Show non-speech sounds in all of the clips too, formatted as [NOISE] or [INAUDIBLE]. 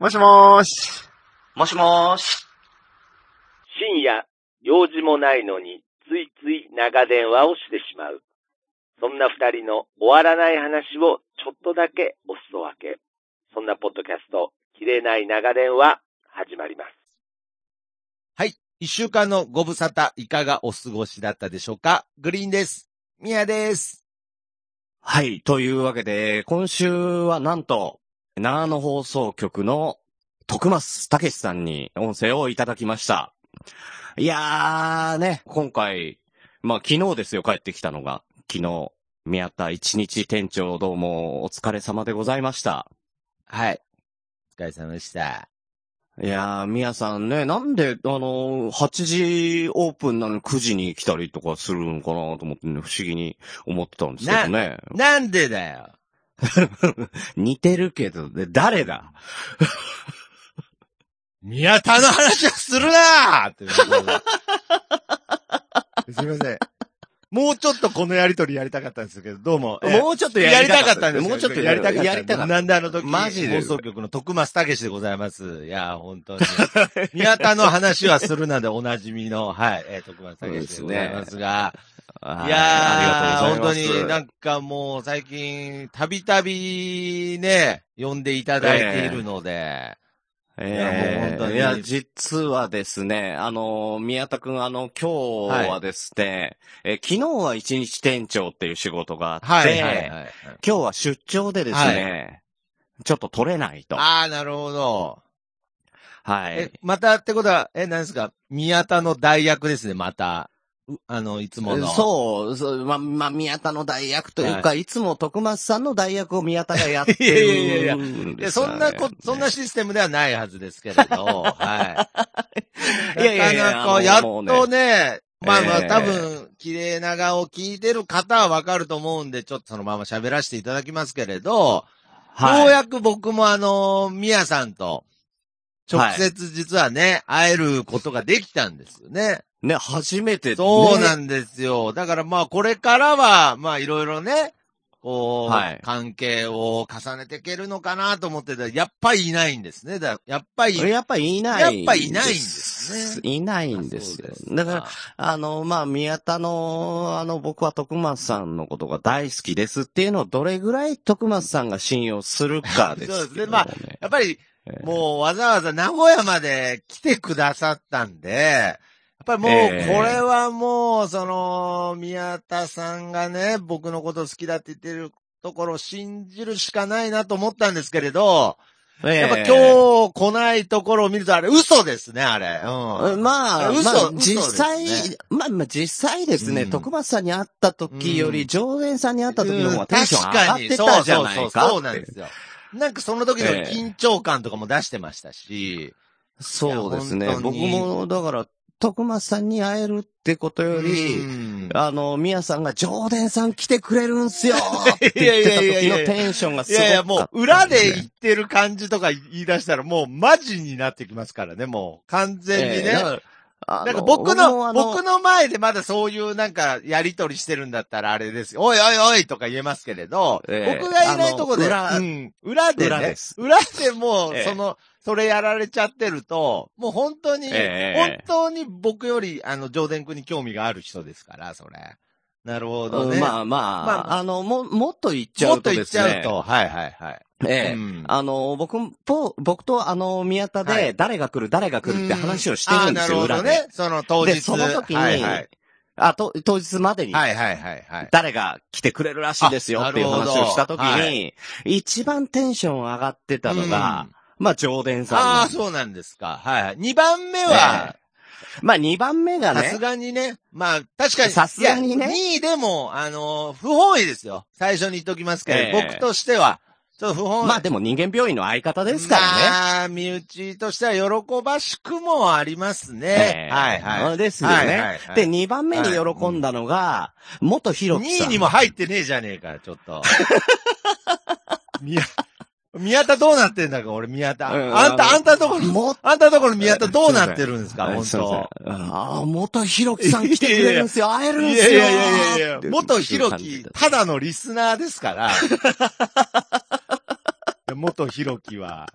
もしもーし。もしもーし。深夜、用事もないのに、ついつい長電話をしてしまう。そんな二人の終わらない話をちょっとだけおすそ分け。そんなポッドキャスト、切れない長電話、始まります。はい。一週間のご無沙汰、いかがお過ごしだったでしょうか？グリーンです。ミヤです。はい。というわけで、今週はなんと、長野放送局の徳松武さんに音声をいただきました。いやーね、今回、まあ昨日ですよ、帰ってきたのが。昨日、宮田一日店長どうもお疲れ様でございました。はい。お疲れ様でした。いやー、宮さんね、なんで、あのー、8時オープンなのに9時に来たりとかするのかなと思ってね、不思議に思ってたんですけどね。なんでだよ。[LAUGHS] 似てるけど、で、誰だ？[LAUGHS] 宮田の話はするな [LAUGHS] すいません。もうちょっとこのやりとりやりたかったんですけど、どうも。えーもうちょっとやりたかったんですもうちょっとやりたかった。やりたかった。なんであの時、マジで放送局の徳松武史でございます。いや、本当に。宮田の話はするなでおなじみの、はい、えー徳松武史でございますが、はいいやー、ありがとうございます。本当になんかもう最近、たびたびね、呼んでいただいているので、いやもう本当にえーいや、実はですね、あの、宮田くん、あの、今日はですね、えー昨日は一日店長っていう仕事があって、はいはいはい。今日は出張でですね、ちょっと取れないと。あー、なるほど。はいえ。、またってことは、え、何ですか？宮田の代役ですね、また。うあの、いつもの。そう、そう、ま、まあ、宮田の代役というか、、はい。つも徳松さんの代役を宮田がやって [LAUGHS] いやいやいやいや。そんなこ、[LAUGHS] そんなシステムではないはずですけれど、[LAUGHS] はい。いやいやいやなかなか、あのやっとね、まあまあ、ええ。多分、綺麗な顔を聞いてる方はわかると思うんで、ちょっとそのまま喋らせていただきますけれど、はい。ようやく僕もあの、ミヤさんと、直接実はね、会えることができたんですよね。ね、初めて、ね。そうなんですよ。だからまあ、これからは、まあ、いろいろね、こう、はい関係を重ねていけるのかなと思ってたら、やっぱりいないんですね。だやっぱり、やっぱいない。やっぱいないんですねいないんですよだから、、あの、まあ、宮田の、あの、僕は徳松さんのことが大好きですっていうのをどれぐらい徳松さんが信用するかですけど、そうですねまあやっぱり、ええもうわざわざ名古屋まで来てくださったんで、ぱりもう、ええ。これはもう、その、宮田さんがね、僕のこと好きだって言ってるところを信じるしかないなと思ったんですけれど、やっぱ今日来ないところを見るとあれ嘘ですね、あれ。うん。まあ、嘘まあ実際、まあまあ実際ですね、うん。徳松さんに会った時より、うん。常連さんに会った時の方がテンション確上がかにってたじゃないかって。そうなんですよ。なんかその時の緊張感とかも出してましたし、そうですね。僕に。も、だから、徳松さんに会えるってことより、うん。あの、宮さんが、上田さん来てくれるんすよっていやい言ってた [LAUGHS] やいやいや時のテンションがすいやいや、ごかったんもう、裏で言ってる感じとか言い出したら、もう、マジになってきますからね、もう、完全にね。なんか僕の、もあ僕の前でまだそういうなんか、やりとりしてるんだったらあれですよ。おいおいおいとか言えますけれど、ええ僕がいないとこで、裏うん、裏でね、裏です。裏でもう、ええ。その、それやられちゃってると、もう本当に、ええ本当に僕より、あの、上田君に興味がある人ですから、それ。なるほどね。うんまあまあ、まああの、も、もっと言っちゃもっと言っうとですね。ちゃうと、はいはいはい。ええうんあの、僕と、僕とあの、宮田はいで、誰が来る、誰が来るって話をしてるんですよ、あーなるほど裏で。ね。その当日。で、その時に、はいはい。あと、当日までに、はいはいはいはい。誰が来てくれるらしいですよっていう話どをした時に、はい一番テンション上がってたのが、まあ、上田さんああ。そうなんですか。はいはい。二番目は、まあ、二番目がねさす、がにね。まあ、確かに。さすがにねいや2位でも、あのー不本意ですよ。最初に言っときますけど、ええ僕としては、ちょっと不本意。まあでも人間病院の相方ですからね。まあ、身内としては喜ばしくもありますね。ええはいはい。ですよね。はいはいはいで、二番目に喜んだのが、元広2木さん。位にも入ってねえじゃねえか、ちょっと。[LAUGHS] 宮、宮田どうなってんだか、俺宮田。うんあんた、あんたところ、もあんたところ宮田どうなってるんですか、本すいま当せんああ、元広木さん来てくれるんですよ。会えるんいですよ。やいやいやいやって元ひろきただのリスナーですから。[LAUGHS] 元ひろきは。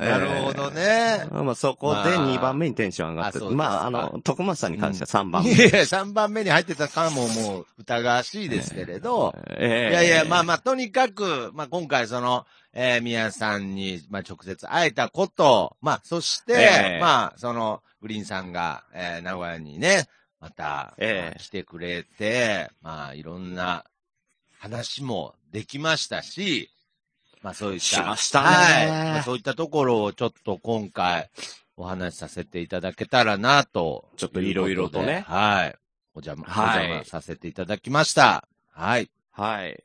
なるほどね。まあそこで2番目にテンション上がって、まああの、徳松さんに関しては3番目。いやいや、3番目に入ってたかももう疑わしいですけれど、ええいやいや、まあまあ、とにかく、まあ今回その、えー、宮さんに、まあ直接会えたこと、まあ、そして、ええまあ、その、グリーンさんが、えー、名古屋にね、また、え来てくれて、まあ、いろんな話もできましたし、まあそういった。しましたねはい。まあそういったところをちょっと今回、お話しさせていただけたらなと。ちょっといろいろとねはい。お邪魔、はいお邪魔させていただきました。はい。はい。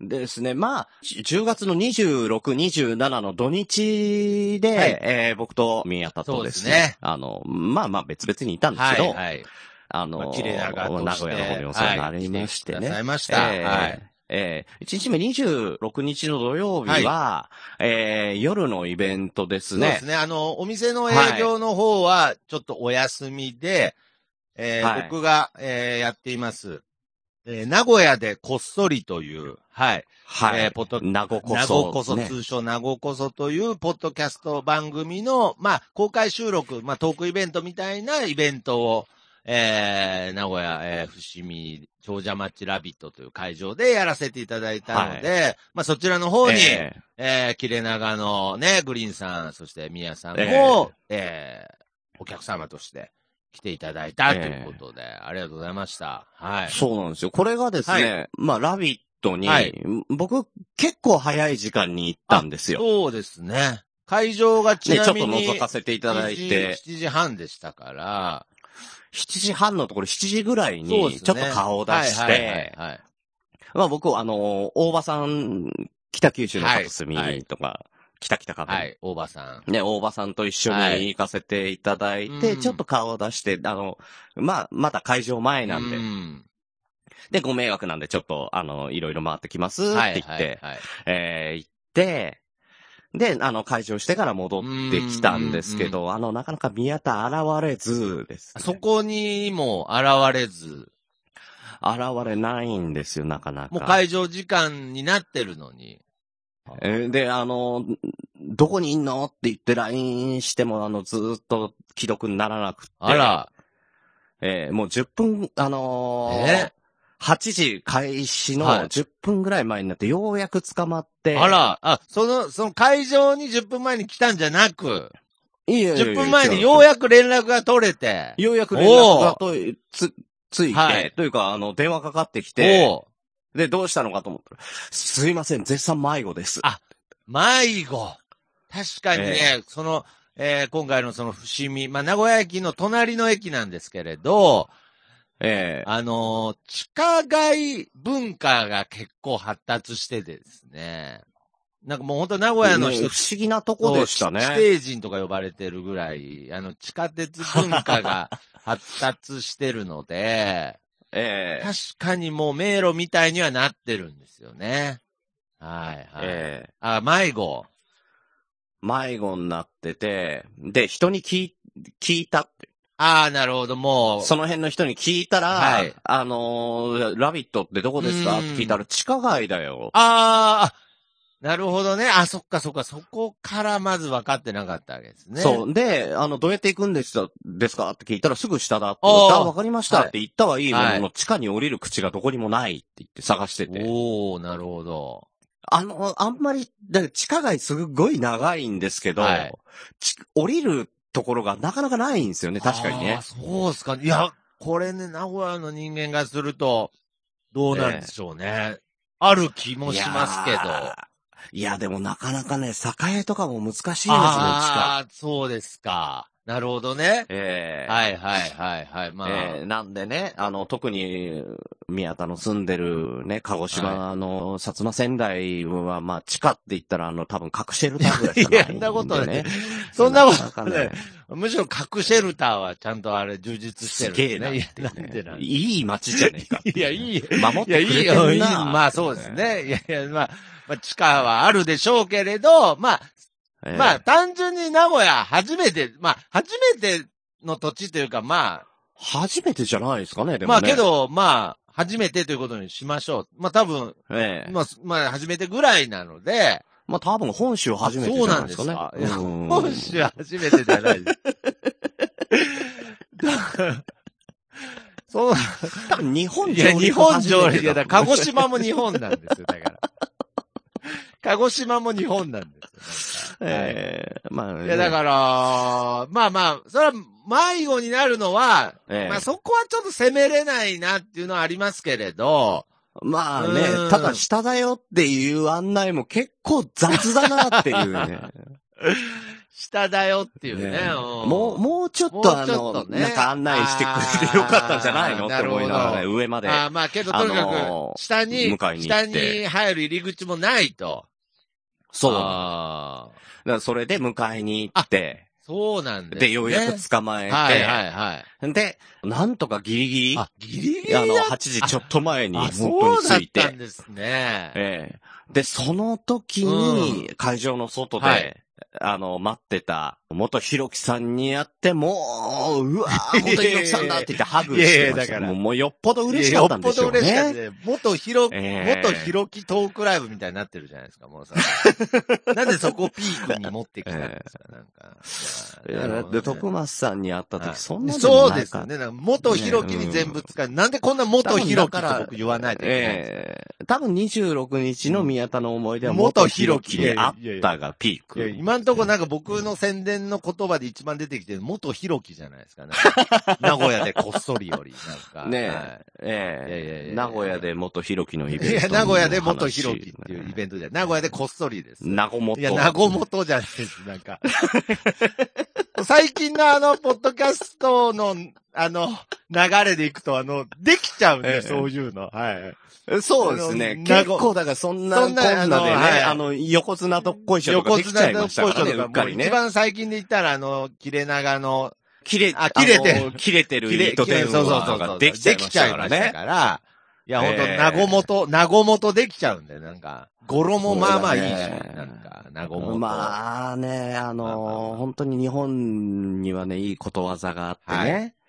ですね。まあ、10月の26、27の土日で、はいえー僕と宮田とですね、そうですねあの、まあまあ別々にいたんですはい。けど、はい。あの、まあ、綺麗な名古屋の方にお世話になりましてね。はい来てくださいましたえーはいえー、1日目26日の土曜日は、えー夜のイベントですねそうです。ね。あの、お店の営業の方は、ちょっとお休みで、えーはい僕が、えーやっています。えー名古屋でこっそりという、はい。はい。えーポッド名護こ名そ、護こそ、ね。通称名護こそという、ポッドキャスト番組の、まあ、公開収録、まあ、トークイベントみたいなイベントを、えー、名古屋、えー、伏見、長者町ラビットという会場でやらせていただいたので、まあ、そちらの方に、ええー、切れ長のね、グリーンさん、そしてミヤさんも、えーお客様として来ていただいたということで、ありがとうございました。はい。ーそうなんですよ。これがですね、まあ、ラビットに、はい僕、結構早い時間に行ったんですよ。そうですね。会場がちね、ちょっとなみに、覗かせていただいて、7時 ,7 時半でしたから、7時半のところ7時ぐらいに、ちょっと顔を出して、まあ僕、あの、大場さん、北九州の片隅とか、北北カフェ、はい、大場さん。ね、大場さんと一緒に行かせていただいて、はいちょっと顔を出して、あの、まあ、まだ会場前なんで、うん。で、ご迷惑なんで、ちょっと、あの、いろいろ回ってきますってはい言って、はいはい。えー行って、で、あの、会場してから戻ってきたんですけど、あの、なかなか宮田現れずです、ね。そこにも現れず、現れないんですよ、なかなか。もう会場時間になってるのに。えーで、あの、どこにいんのって言って LINE しても、あの、ずーっと既読にならなくて。あら、えーもう10分、あのーえ？8時開始のはい。10分ぐらい前になって、ようやく捕まって。あら、あ、その、その会場に10分前に来たんじゃなく、いやいやいや10分前にようやく連絡が取れて、ようやく連絡がとつ、ついて、はい。というか、あの、電話かかってきて、おう。で、どうしたのかと思ったら、すいません、絶賛迷子です。あ迷子。確かにね、え。その、えー今回のその伏見、まあ、名古屋駅の隣の駅なんですけれど、ええあのー地下街文化が結構発達しててですね。なんかもう本当名古屋の人、ね不思議なとこでしたね。そう地底人とか呼ばれてるぐらい、あの、地下鉄文化が発達してるので、[LAUGHS] ええ確かにもう迷路みたいにはなってるんですよね。はい、はい。ええあ、迷子。迷子になってて、で、人に聞い、聞いたって。ああ、なるほど、もう。その辺の人に聞いたら、はいあのーラビットってどこですか？うんって聞いたら、地下街だよ。あーあ、なるほどね。あ、そっかそっか、そこからまず分かってなかったわけですね。そう。で、あの、どうやって行くんですか？ですか？って聞いたら、すぐ下だって。あーあ、わかりましたって言ったはいいものの、は地下に降りる口がどこにもないって言って探してて。おー、なるほど。あの、あんまり、だから地下街すごい長いんですけど、はいち降りるところがなかなかないんですよね、確かにね。そうっすか。いや、これね、名古屋の人間がすると、どうなんでしょうね。ある気もしますけど。いやでもなかなかね、栄とかも難しいですね、地下。ああ、そうですか。なるほどね。ええはいはいはいはい。まあ、ええなんでね、あの、特に、宮田の住んでるね、鹿児島の薩摩仙台は、まあ、地下って言ったら、あの、多分、核シェルターぐらいしかないんで、ね。いやそんなことねそんなことね。むしろ核シェルターはちゃんとあれ充実してするんですね。げえなねでなんでいい街じゃねえか。いや、いい。守っいや、いてくれていよ、いい。るな。まあそうです。ね。いやいや、まあ、まあ地下はあるでしょうけれど、まあ、ええまあ単純に名古屋初めて、まあ初めての土地というかま初めてじゃないですかね、であ、もね。まあけ、ど、まあ、初めてということにしましょう。まあ多分、ええまあ、まあ初めてぐらいなので、まあ多分本州初めてじゃないですかね。そうなんですか？うん [LAUGHS] 本州初めてじゃないです。そう、多分日本いや、日本上陸、いや、だ鹿児島島も日本なんですよ、だから。鹿児島も日本なんですよ。ええまあね、いや、だから、まあまあ、それは迷子になるのは、ええまあそこはちょっと責めれないなっていうのはありますけれど、まあねうん、ただ下だよっていう案内も結構雑だなっていうね。[LAUGHS] 下だよっていうね。ねうんもう、もうちょっとあの、ちょっとねなんか案内してくれてよかったんじゃないの？って思いながらね、上まで。あーまあけど、とにかく、下に、下に入る入り口もないと。そう。だかあーらそれで迎えに行って、そうなんです、ね。で、ようやく捕まえて、はいはいはい。で、なんとかギリギリ、ああ、ギリギリの、だ8時ちょっと前にあ、本当に着いて、たんですね。ええで、その時に、会場の外で、はいあの、待ってた、元ひろきさんにやって、もう、うわー、[LAUGHS] 元ひろきさんだって言ってハグしてましたいやいやだからもうもうよっぽど嬉しかったんでしょういやよっぽど嬉しかったね。ね。元ひろ、ええ元ひろきトークライブみたいになってるじゃないですか、もうさ。[LAUGHS] なんでそこをピークに持ってきたんですか、なんか。いやだって、徳松さんに会った時、はいそんなのそうないかですよね。なんか元ひろきに全部使う。なんでこんな元ひろきって僕言わないといけないんですかええ多分26日の宮田の思い出は元元ひろきひろきであったがピーいやク。今んとこなんか僕の宣伝の言葉で一番出てきてる元ひろきじゃないですかね。[LAUGHS] 名古屋でこっそりより、なんか。ねはえ、いやいええ名古屋で元ひろきのイベントい。や、名古屋で元ひろきっていうイベントじゃ。名古屋でこっそりです。名古元。いや、名古元じゃないです、なんか。[LAUGHS] 最近のあの、ポッドキャストの、あの、流れでいくと、あの、できちゃうんで、ええそういうの。はい。そうですね。結構、だからそんな、そんなこんなでね、あのはいあの、横綱とっこいしょとかできちゃいましたからね、うっかりね一。番最近で言ったら、あの、切れ長の、切れ、あ切れてあの切れてる切れ、糸電話。ができちゃいましたからね。いや、ほんと、ええ名古元、名古元できちゃうんで、なんか、語呂もまあまあいいし、なんか、名古元。まあね、あまあまあまのあ本当に日本にはね、いいことわざがあってね。は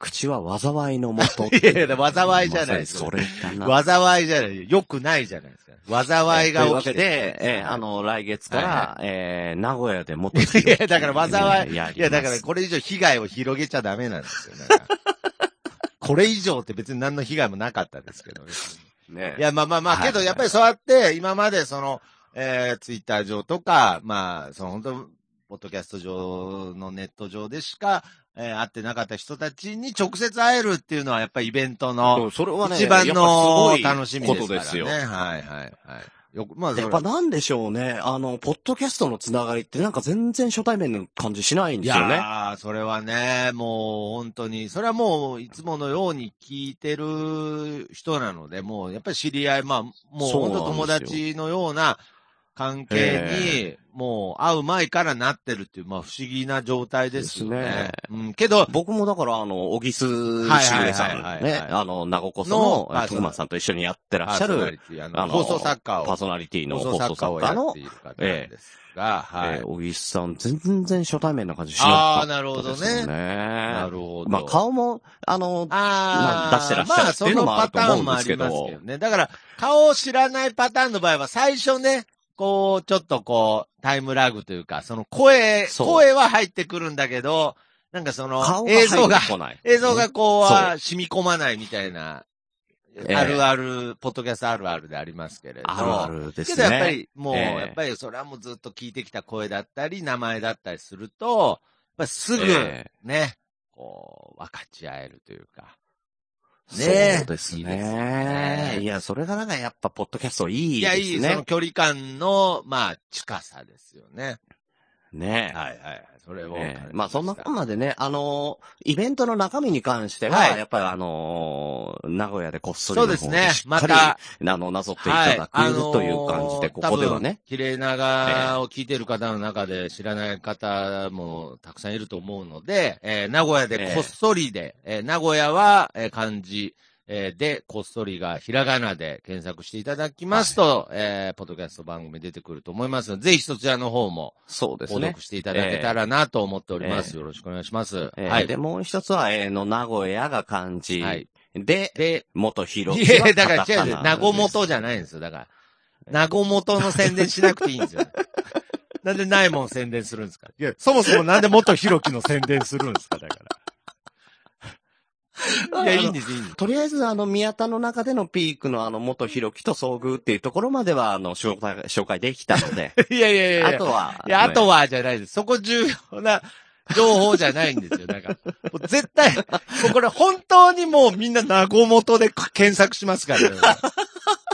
口は災いのもと。[LAUGHS] いやいや災いじゃないですそれかな。災いじゃない、よくないじゃないですか。災いが起きて。で、えーあの、来月から、はえー名古屋でもっといや、だから災い、いや、だからこれ以上被害を広げちゃダメなんですよ。これ以上って別に何の被害もなかったですけど、別にねいや、まあまあまあ、はいけどやっぱりそうやって、今までその、えー、ツイッター上とか、まあ、その本当ポッドキャスト上のネット上でしか、えー、会ってなかった人たちに直接会えるっていうのはやっぱりイベントそのうそれはね、一番の楽しみですからね。ことですよ。はいはいはい。まあ、やっぱなんでしょうね。あの、ポッドキャストのつながりってなんか全然初対面の感じしないんいですよね。やー、それはね、もう本当に、それはもういつものように聞いてる人なので、もうやっぱり知り合い、まあ、もう本当友達のような関係に、もう会う前からなってるっていう、まあ不思議な状態ですよね。ねうん、けど、僕もだから、あの、小木須はいしぐれさん、ね、あの、名古こその徳松さんと一緒にやってらっしゃる、ああのの放送作家を、パーソナリティの放送作家のをやって、いる方なんですが、はい。えー小木須さん、全然初対面な感じしなあかあ、ったなるほどね。なるほど。まあ、顔も、あの、ああ、まあ出してらっしゃるっていうのもあると思うんですけどまあ、そのパターンもありますけどね。だから、顔を知らないパターンの場合は、最初ね、こう、ちょっとこう、タイムラグというか、その声、声は入ってくるんだけど、なんかその映像が。映像がこうは染み込まないみたいな、ええあるある、ポッドキャストあるあるでありますけれど。あるあるですけね。どやっぱり、もう、ええやっぱりそれはもうずっと聞いてきた声だったり、名前だったりすると、やっぱりすぐ、えね、こう、分かち合えるというか。そうねですいいですね。ねいや、それがなんかやっぱ、ポッドキャストいいいや、ですいい、そのね。距離感の、まあ、近さですよね。ねはいはい。それを、ええまあそんなこんなでね、あのーイベントの中身に関しては、はいやっぱりあのー名古屋でこっそりそうですねまたあの、なぞっていただくという感じで、ここではね。。綺麗長を聞いてる方の中で知らない方もたくさんいると思うので、えー名古屋でこっそりで、えー名古屋は、えー漢字、えーで、こっそりがひらがなで検索していただきますと、えーポッドキャスト番組出てくると思いますので、ぜひそちらの方もそうですね。していただけたらなと思っております。よろしくお願いします。えーはい。で、もう一つは、えーの、名古屋が漢字。はいで、で、元広いや、だから違う、名古元じゃないんですよ。だから、なごもとの宣伝しなくていいんですよ。[LAUGHS] なんでないもん宣伝するんですか？いや、そもそもなんで元ひろきの宣伝するんですか？だから。いや、いいんです、いいんです。とりあえず、あの、宮田の中でのピークのあの、元ひろきと遭遇っていうところまでは、あの、紹介、紹介できたので、[LAUGHS] いやいやいやあとは、いや、あとは、はじゃないです。そこ重要な情報じゃないんですよ。だから。もう絶対、もうこれ本当にもうみんななごもとで検索しますからね。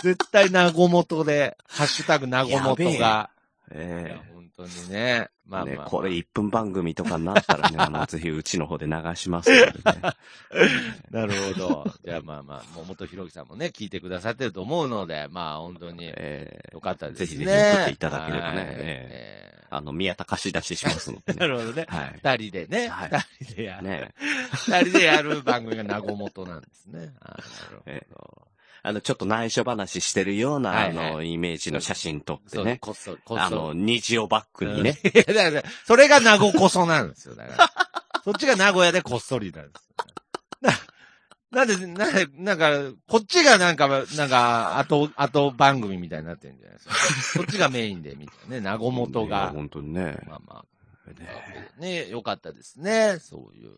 絶対なごもとで、ハッシュタグなごもとが。[LAUGHS] いやえ本当にね。まえあまあ、まあね、これ1分番組とかになったらね、[LAUGHS] あの、ぜひうちの方で流しますのでね。[LAUGHS] なるほど。じゃあまあまあ、もう元ひろきさんもね、聞いてくださってると思うので、まあ本当にええよかったですね。ぜひぜひ送っていただければねはいええあの、宮田貸し出ししますのでーなね。るほどね。はい。二人でね、はい二人でやる。ね二人でやる番組がなごもとなんですね。あーなるえほど。あの、ちょっと内緒話してるような、はいはいあの、イメージの写真撮ってね。こっそり、こっそり。あの、虹をバックにね。うん。いや、だから、それが名護こそなんですよ。だから。そっちが名古屋でこっそりなんですよ。な、なんで、な、なんか、こっちがなんか、なんか、後、後番組みたいになってるんじゃないですか。[LAUGHS] そっちがメインで、みたいなね。名護元が。本当にね。まあまあ、ねね、よかったですね。そういう。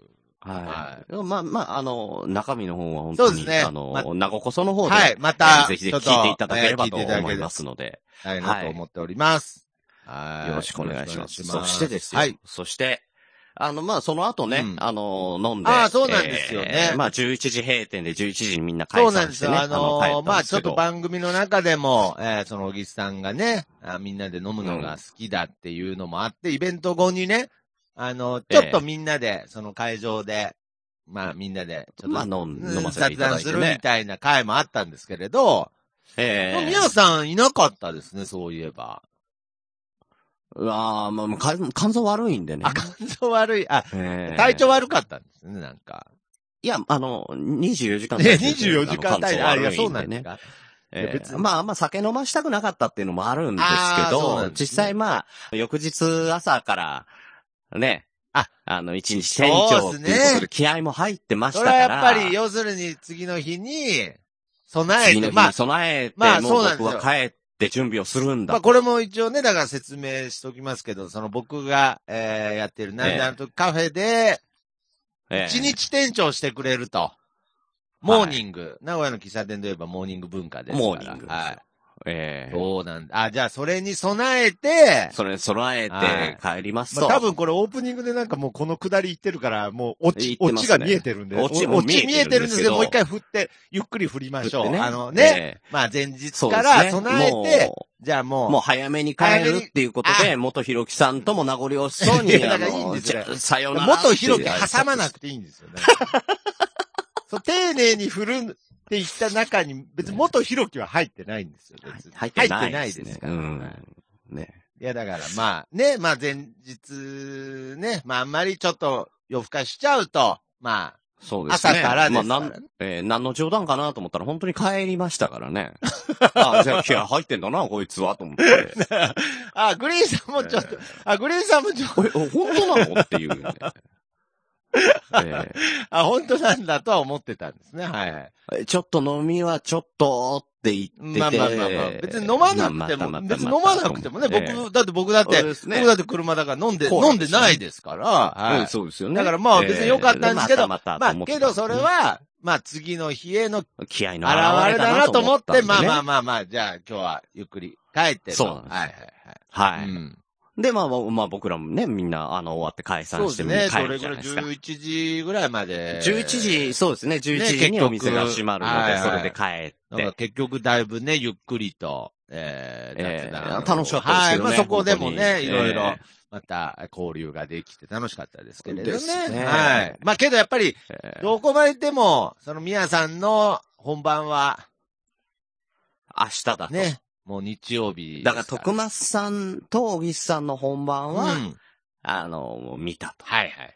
はい。まあまあ、あの、中身の方は本当に、そうですねあの、まなごこその方で、はい、また、ぜひぜひ聞いていただければと思いますので、はい、なと思っております。はい。よろしくお願いします。そしてですよ。はい。そして、あの、まあ、その後ね、うんあの、飲んで。ああそうなんですよねえーまあ、11時閉店で11時にみんな解そうなんですよ。あの帰ーまあちょっと番組の中でも、えーその小木さんがねあ、みんなで飲むのが好きだっていうのもあって、イベント後にね、あの、ちょっとみんなで、その会場で、まあみんなで、ちょっと、まあ飲飲ませていただいてね。雑談するみたいな会もあったんですけれど、ええ。皆さんいなかったですね、そういえば。うわーまあ、肝臓悪いんでね。あ、肝臓悪い、あ、ええ。体調悪かったんですね、なんか。いや、あの、24時間ね、体制で24時間体ああ、いそうなんですか。ええいや別に。まあまあ酒飲ましたくなかったっていうのもあるんですあけど、ね。実際まあ、翌日朝から、ね、あ、あの、一日店長っていうことで気合も入ってましたそれから。はやっぱり、要するに次の日に、備えて、まあ、備えて、まあもそううなんですよ僕は帰って準備をするんだ。まあこれも一応ね、だから説明しときますけど、その僕が、えー、やってるなんであの時カフェで、ええ一日店長してくれると。モーニング。名古屋の喫茶店で言えばモーニング文化ですから。モーニングはい。ええそうなんだ。あ、じゃあそれに備えて、それに備えて帰りますと。まあ多分これオープニングでなんかもうこの下り言ってるから、もう落ち、言ってますね落ちが見えてるんで。オチおも見えてるんですけどもう一回振って、ゆっくり振りましょう。振ってねあのね、ええまあ前日から備えて、もじゃあもう、うもう早めに帰るっていうことで、元ひろきさんとも名残惜しそうに、いやだからいいんですよじゃあさようならって。元ひろき挟まなくていいんですよね。[LAUGHS] そう、丁寧に振るって言った中に、別に元ひろきは入ってないんですよ、別に。入ってない入ですね。ですから。うんはいね。いや、だからまあ、ね、まあ前日、ね、まああんまりちょっと夜更かしちゃうと、まあ、そうですね。朝からですからまあ、なん、えー何の冗談かなと思ったら本当に帰りましたからね。[LAUGHS] あじゃあ気合入ってんだな、こいつは、と思って。[LAUGHS] あ、グリーンさんもちょっと、あ、グリーンさんもちょっと、これ、本当なの？っていうね。え [LAUGHS] あ、本当なんだとは思ってたんですね。はいちょっと飲みはちょっとって言ってて。まあまあまあまあ。別に飲まなくても、まあ別に飲まなくてもね、ええ僕、だって僕だって、ね僕だって車だから飲んで、飲んでないですから、はいうん、そうですよね。だからまあ別に良かったんですけど、えーまたまたまあけどそれは、まあ次の日への現気合のれ表れだなと思って、まあまああ。まあまあ、じゃあ今日はゆっくり帰ってと。そうなんですはいはいははい。い。うんで、まあまあ、まあ僕らもね、みんな、あの、終わって解散してですね。帰るそれぐらいじゃないですか。11時ぐらいまで。11時、そうですね、11時にお店が閉まるので、結局それで帰って。結局だいぶね、ゆっくりと、えー、えー楽しかったですけどね。はい。まあそこでもね、にいろいろえ、また交流ができて楽しかったですけれどね。ねはい。まあけどやっぱり、どこまで行っても、その宮さんの本番は、明日だと。ね、もう日曜日だから、徳松さんと小木さんの本番は、うんあの、見たと。はいはいはいはい。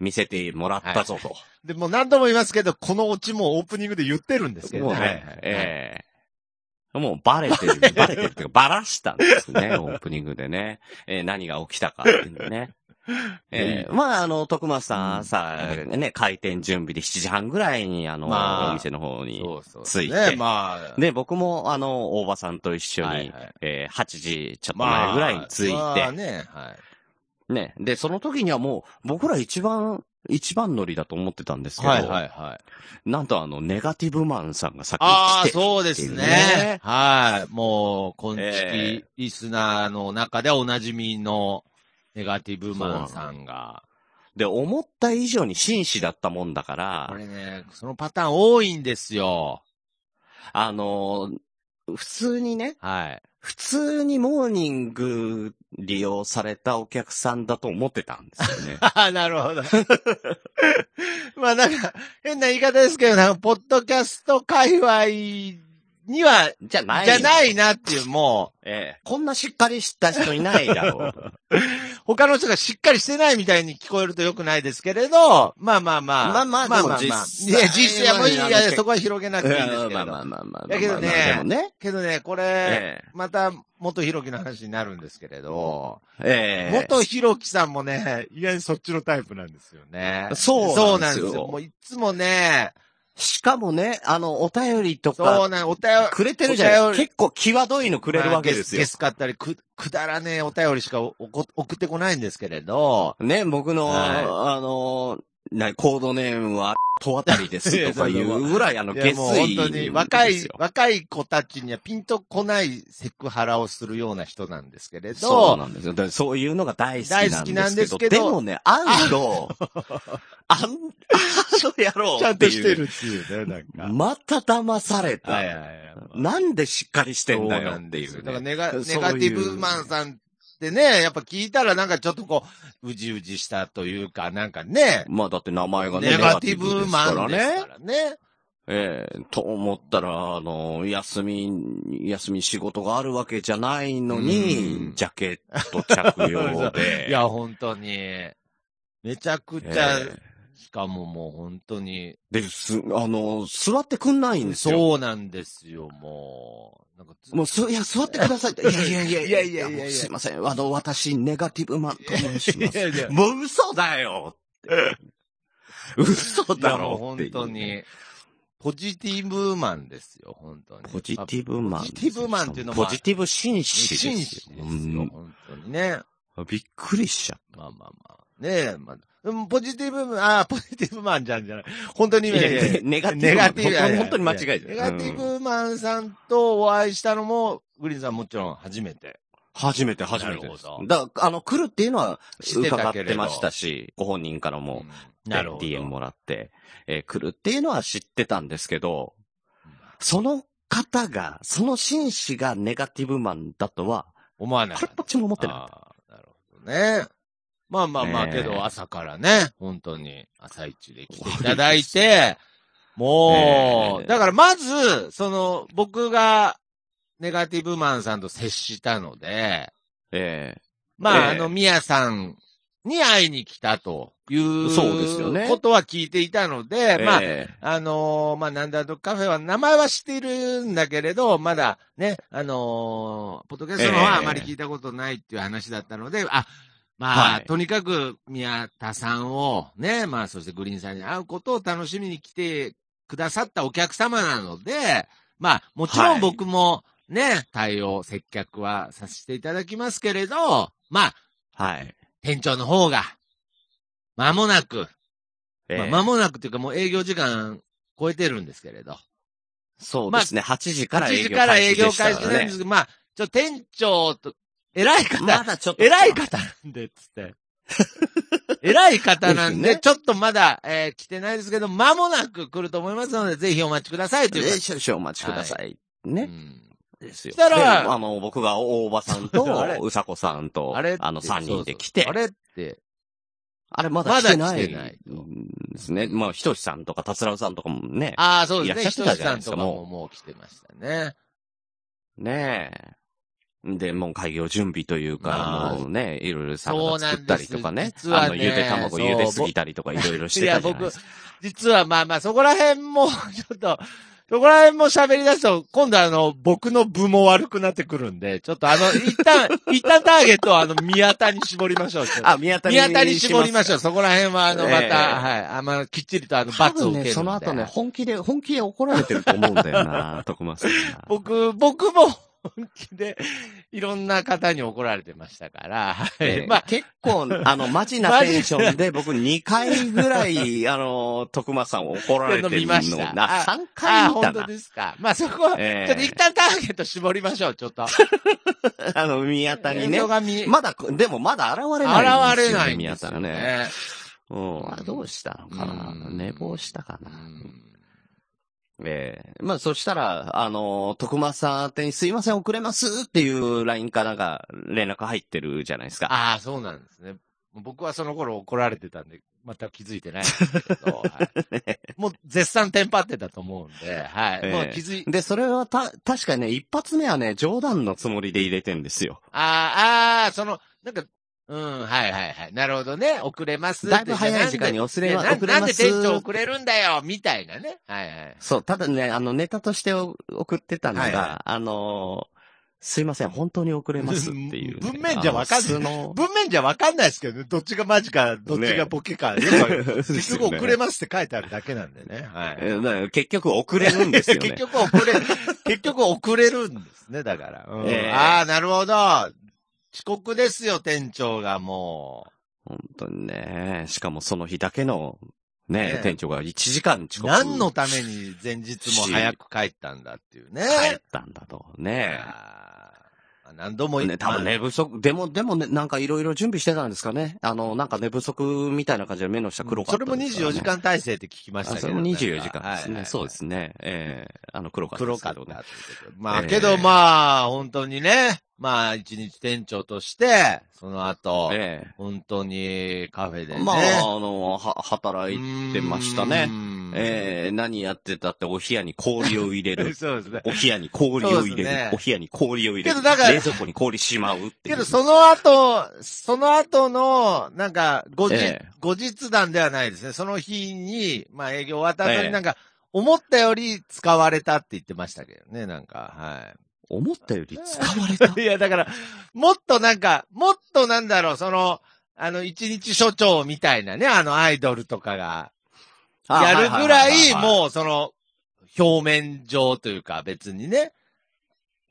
見せてもらったぞと。で、もう何度も言いますけど、このオチもオープニングで言ってるんですけどね。もうね、はいはいはいええもうバレてる、バレてるっていうか、バラしたんですね、[LAUGHS] オープニングでね。えー何が起きたかっていうのね。ええまあ、あの、徳松さん朝、ね、開店準備で7時半ぐらいに、あの、まあお店の方に。そうそう。ついてね、まあ。で、僕も、あの、大場さんと一緒に、はいはいえー8時ちょっと前ぐらいに着いて、まあね、はい。ね。で、その時にはもう、僕ら一番、一番乗りだと思ってたんですけど、はいはいはい。なんとあの、ネガティブマンさんが先ああ、に来て、そうですねね。はい。もう、今え月リスナーの中でおなじみのネガティブマンさんが。で、思った以上に紳士だったもんだかこら、れね、そのパターン多いんですよ。あの、普通にね、はい。普通にモーニング利用されたお客さんだと思ってたんですよね。あ [LAUGHS] あ、なるほど。[LAUGHS] まあなんか、変な言い方ですけど、なんか、ポッドキャスト界隈には、じゃない。じゃないなっていう、もええ。こんなしっかりした人いないだろう。う、[LAUGHS] 他の人がしっかりしてないみたいに聞こえると良くないですけれど、まあまあまあ。まあまあまあまあまあ。実際いや、実際はもういい。いや、そこは広げなくていいんですけど。まあまあまあまあ。だけどね。けどね、これ、えまた、元弘樹の話になるんですけれど、え。ええ。元弘樹さんもね、意外にそっちのタイプなんですよね。そうそうなでよなんんですすよ。もういつもね、しかもね、あの、お便りとそうか、なん、お便り、くれてるじゃないお便り。結構際どいのくれるわけですよ。まあゲ。スかったり、く、くだらねえお便りしかおこ送ってこないんですけれど、ね、僕の、はあの、な、コードネームは、とあたりですとかいうぐらい、あの、いや月もう本水当に若い若い子たちにはピンとこないセクハラをすするような人なんですけれど、そうなんですよ。だそういうのが大好きなんですけど。大好きなんですけどでもね、あんの、[LAUGHS] あん、あの野郎ちゃんとして。るっていうね、なんか。また騙された。はいはいはい。なんでしっかりしてんだよ。っていう、だからね。ネガ、ネガティブマンさんってね、やっぱ聞いたらなんかちょっとこう、うじうじしたというか、なんかね、まあだって名前がね、ネガティブマンですねか。らね。ええと思ったら、あの、休み、休み仕事があるわけじゃないのうにん、ジャケット着用で。[LAUGHS] いや、本当に、めちゃくちゃ、ええしかももう本当に、で、す、あの、座ってくんないんですよ。そうなんですよ、もう。なんかずもうす、いや、座ってくださいって。いやいやいやいやいやいやすいません。あの、私、ネガティブマンと申します。いやいやもう嘘だよ [LAUGHS] 嘘だもう本ろっていう当に、ポジティブマンですよ、本当に。ポジティブマン。ポジティブマンっていうのもポジティブ紳士ですよ。紳士ですよ、うん本当にね。びっくりしちゃっまあまあまあ。ねえ、まあ、うんポジティブマン、ああ、ポジティブマンじゃんじゃない。本当にネガティブマン。ネガティブ本当に本当に間違いです。ネガティうんブマンさんとお会いしたのも、グリーンさんもちろん初めて。初めて初めてだから、あの、来るっていうのは知ってた伺ってましたし、ご本人からも、うん。DM もらって、えー来るっていうのは知ってたんですけど、その方が、その紳士がネガティブマンだとは、思わない。これっぽっちも思ってなかっああ、なるほどね。まあまあまあ、けど朝からね、本当に朝一で来ていただいて、もう、ええ。だからまず、その、僕がネガティブマンさんと接したので、た。え。まあ、ええ。あの、ミヤさんに会いに来たという、そうですよね。ことは聞いていたので、えまあ、えあのーまあ、なんだとカフェは名前は知っているんだけれど、まだね、あのーポッドキャストの方はあまり聞いたことないっていう話だったので、あ、まあ、はいとにかく宮田さんをね、まあ、そしてグリーンさんに会うことを楽しみに来てくださったお客様なので、まあ、もちろはいん僕もね、対応、接客はさせていただきますけれど、まあ、はい。店長の方が、間もなく、ええまあ、間もなくというかもう営業時間超えてるんですけれど。そうですね。8時から8営業時から営開始業でしたからね開始なんですけど、まあ、ちょ、店長と、偉い方、まだちょっと。偉い方なんで、つって。[LAUGHS] 偉い方なんで、ちょっとまだ、えー来てないですけど、間もなく来ると思いますので、ぜひお待ちくださいという少々お待ちください。うね。んですよ。したらであの、僕が大場さんと、[LAUGHS] うさこさんと、あれ？あの、3人で来て、あれ？って、あれまだ来てない。まだ来てないですね。まあ、ひとしさんとか、たつらうさんとかもね。ああ、そうですね。ひとしさんとかももう来てましたね。ねえ。で、もう開業準備というか、まあもうね、いろいろサラダ作ったりとかね。実はねあの、ゆで卵そう茹ですぎたりとかいろいろしてたじゃないですか。実はまあまあ、そこら辺も、[LAUGHS] ちょっと、そこら辺も喋り出すと、今度あの、僕の部も悪くなってくるんで、ちょっとあの、一旦、[LAUGHS] 一旦ターゲットはあの、宮田に絞りましょう。あ、宮田に。宮田に絞りましょう。そこら辺はあの、また、ええはい。あんま、きっちりとあの、多罰を受けるね、その後ね、本気で、本気で怒られてると思うんだよな、徳松さんが。僕、僕も本気で、いろんな方に怒られてましたから、はい。ええまあ、結構、あの、マジなテンションで、[LAUGHS] 僕2回ぐらい、あの、徳松さん怒られてる見ましたのな、あ3ああ、回見たな本当。ですか。まあ、そこは、ええちょっと一旦ターゲット絞りましょう、ちょっと。[LAUGHS] あの、宮田にねまだ、でもまだ現れないんですよ、ね。現れないん宮田ですよがね。ね。うん。あどうしたのかなうん寝坊したかなうんええまあ、そしたら、あの、徳松さん宛てにすいません、遅れますっていう LINE かなんか連絡入ってるじゃないですか。ああ、そうなんですね。僕はその頃怒られてたんで、全く気づいてないんですけど、はい、[LAUGHS] もう絶賛テンパってたと思うんで、はい。ええもう気づい、で、それはた、確かにね、一発目はね、冗談のつもりで入れてんですよ。ああ、ああ、その、なんか、うん、はいはいはい。なるほどね。遅れます。だいぶ早い時間に遅れますなんで店長遅れるんだよ？みたいなね。はいはい。そう、ただね、あの、ネタとしてお送ってたのが、はいはあのーすいません、本当に遅れますっていう、ね。[LAUGHS] 文面じゃわかんない [LAUGHS] 文面じゃわかんないですけどね。どっちがマジか、どっちがボケか。よくわかる結局遅れますって書いてあるだけなんでね。はい。結局遅れるんですよね。[LAUGHS] 結局遅れ、結局遅れるんですね、だから。うんええああ、なるほど。遅刻ですよ、店長がも本当にね。しかもその日だけの、ね、ね店長が1時間遅う。刻。何のために前日も早く帰ったんだっていうね。帰ったんだと。ね何度も言っね、多分寝不足、でも、でもね、なんかいろいろ準備してたんですかね。あの、なんか寝不足みたいな感じで目の下黒かそれもったですからね、24時間体制って聞きましたけど、あそれも24時間ですね。はいはいはいそうですね。ええあの、黒かったね黒かった。まあ、ええけどまあ、本当にね、まあ、一日店長として、その後、え本当にカフェでね。えまあ、あの、は、働いてましたね。ねええ何やってたって [LAUGHS] お部屋に氷を入れる。そうですね。お部屋に氷を入れる。ねお部屋に氷を入れる。けどだから冷蔵庫に氷しまうっていう。けど、その後、その後の、なんか、後日、ええ後日談ではないですね。その日に、まあ営業終わった後ええになんか、思ったより使われたって言ってましたけどね、なんか、はい。思ったより使われた？[LAUGHS] いや、だから、もっとなんか、もっとなんだろう、その、あの、一日所長みたいなね、あの、アイドルとかが、やるぐらい、う、もう、その、表面上というか、別にね。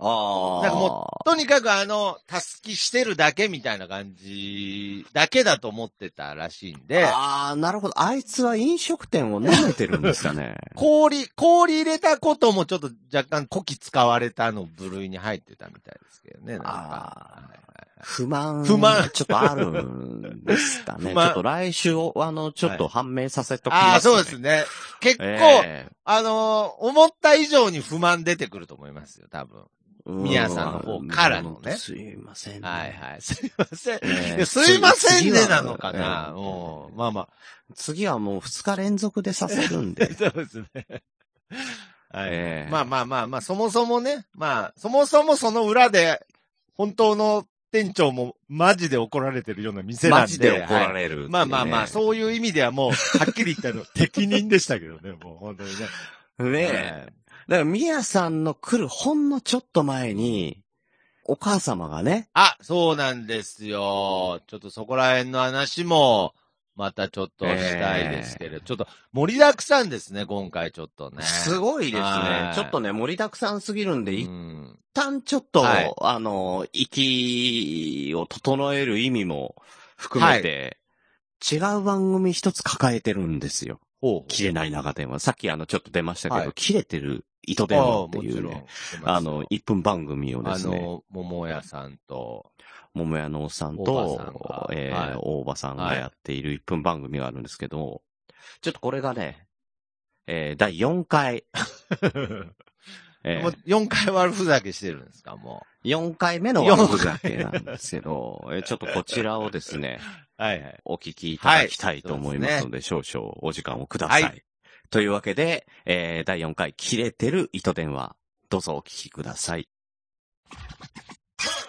ああ。なんかもとにかくあの、たすきしてるだけみたいな感じ、だけだと思ってたらしいんで、ああ、なるほど。あいつは飲食店を舐めてるんですかね。[LAUGHS] 氷、氷入れたこともちょっと若干古希使われたの部類に入ってたみたいですけどね、なんか。あはいはい不満。不満ちょっとあるんですかね。[LAUGHS] ちょっと来週を、あの、ちょっと判明させときああ、ます、ね。そうですね。結構、えあのー思った以上に不満出てくると思いますよ、多分。え宮さんの方からのねすいません、ね。はいはい。すいません。ええいやすいませんねなのかな？えうん。まあま次はもう二日連続でさせるんあ。で。[LAUGHS] そうですね。はい。ええまあまあまあまあ、そもそもね、まあ、そもそもその裏で、本当の店長もマジで怒られてるような店なんで。マジで怒らはいれるっていまあまあまあ、そういう意味ではもう、はっきり言ったの、[LAUGHS] 適任でしたけどね、もう本当にね。ねえ。だから、みやさんの来るほんのちょっと前に、お母様がね、あ、そうなんですよ。ちょっとそこら辺の話も、またちょっとしたいですけれど、ちょっと盛りだくさんですね、今回ちょっとね。すごいですはい。ねちょっとね、盛りだくさんすぎるんで、う一ん。旦ちょっと、はいあの、息を整える意味も含めて、違う番組一つ抱えてるんですよ。切れない長電話。さっきあの、ちょっと出ましたけど、はい切れてる糸電話っていうね、あの、1分番組をであすね、の、桃屋さんと、桃屋のおっさん大とえーはい。大場さんがやっている1分番組があるんですけど、ちょっとこれがね、えー第4回、[LAUGHS] えー。もう4回悪ふざけしてるんですか、も4回目の悪ふざけなんですけど、えーちょっとこちらをですね、う。[LAUGHS] はいはい。お聞きいただきたいと思いますので、少々お時間をください。はというわけで、えー第4回、切れてる糸電話、どうぞお聞きください。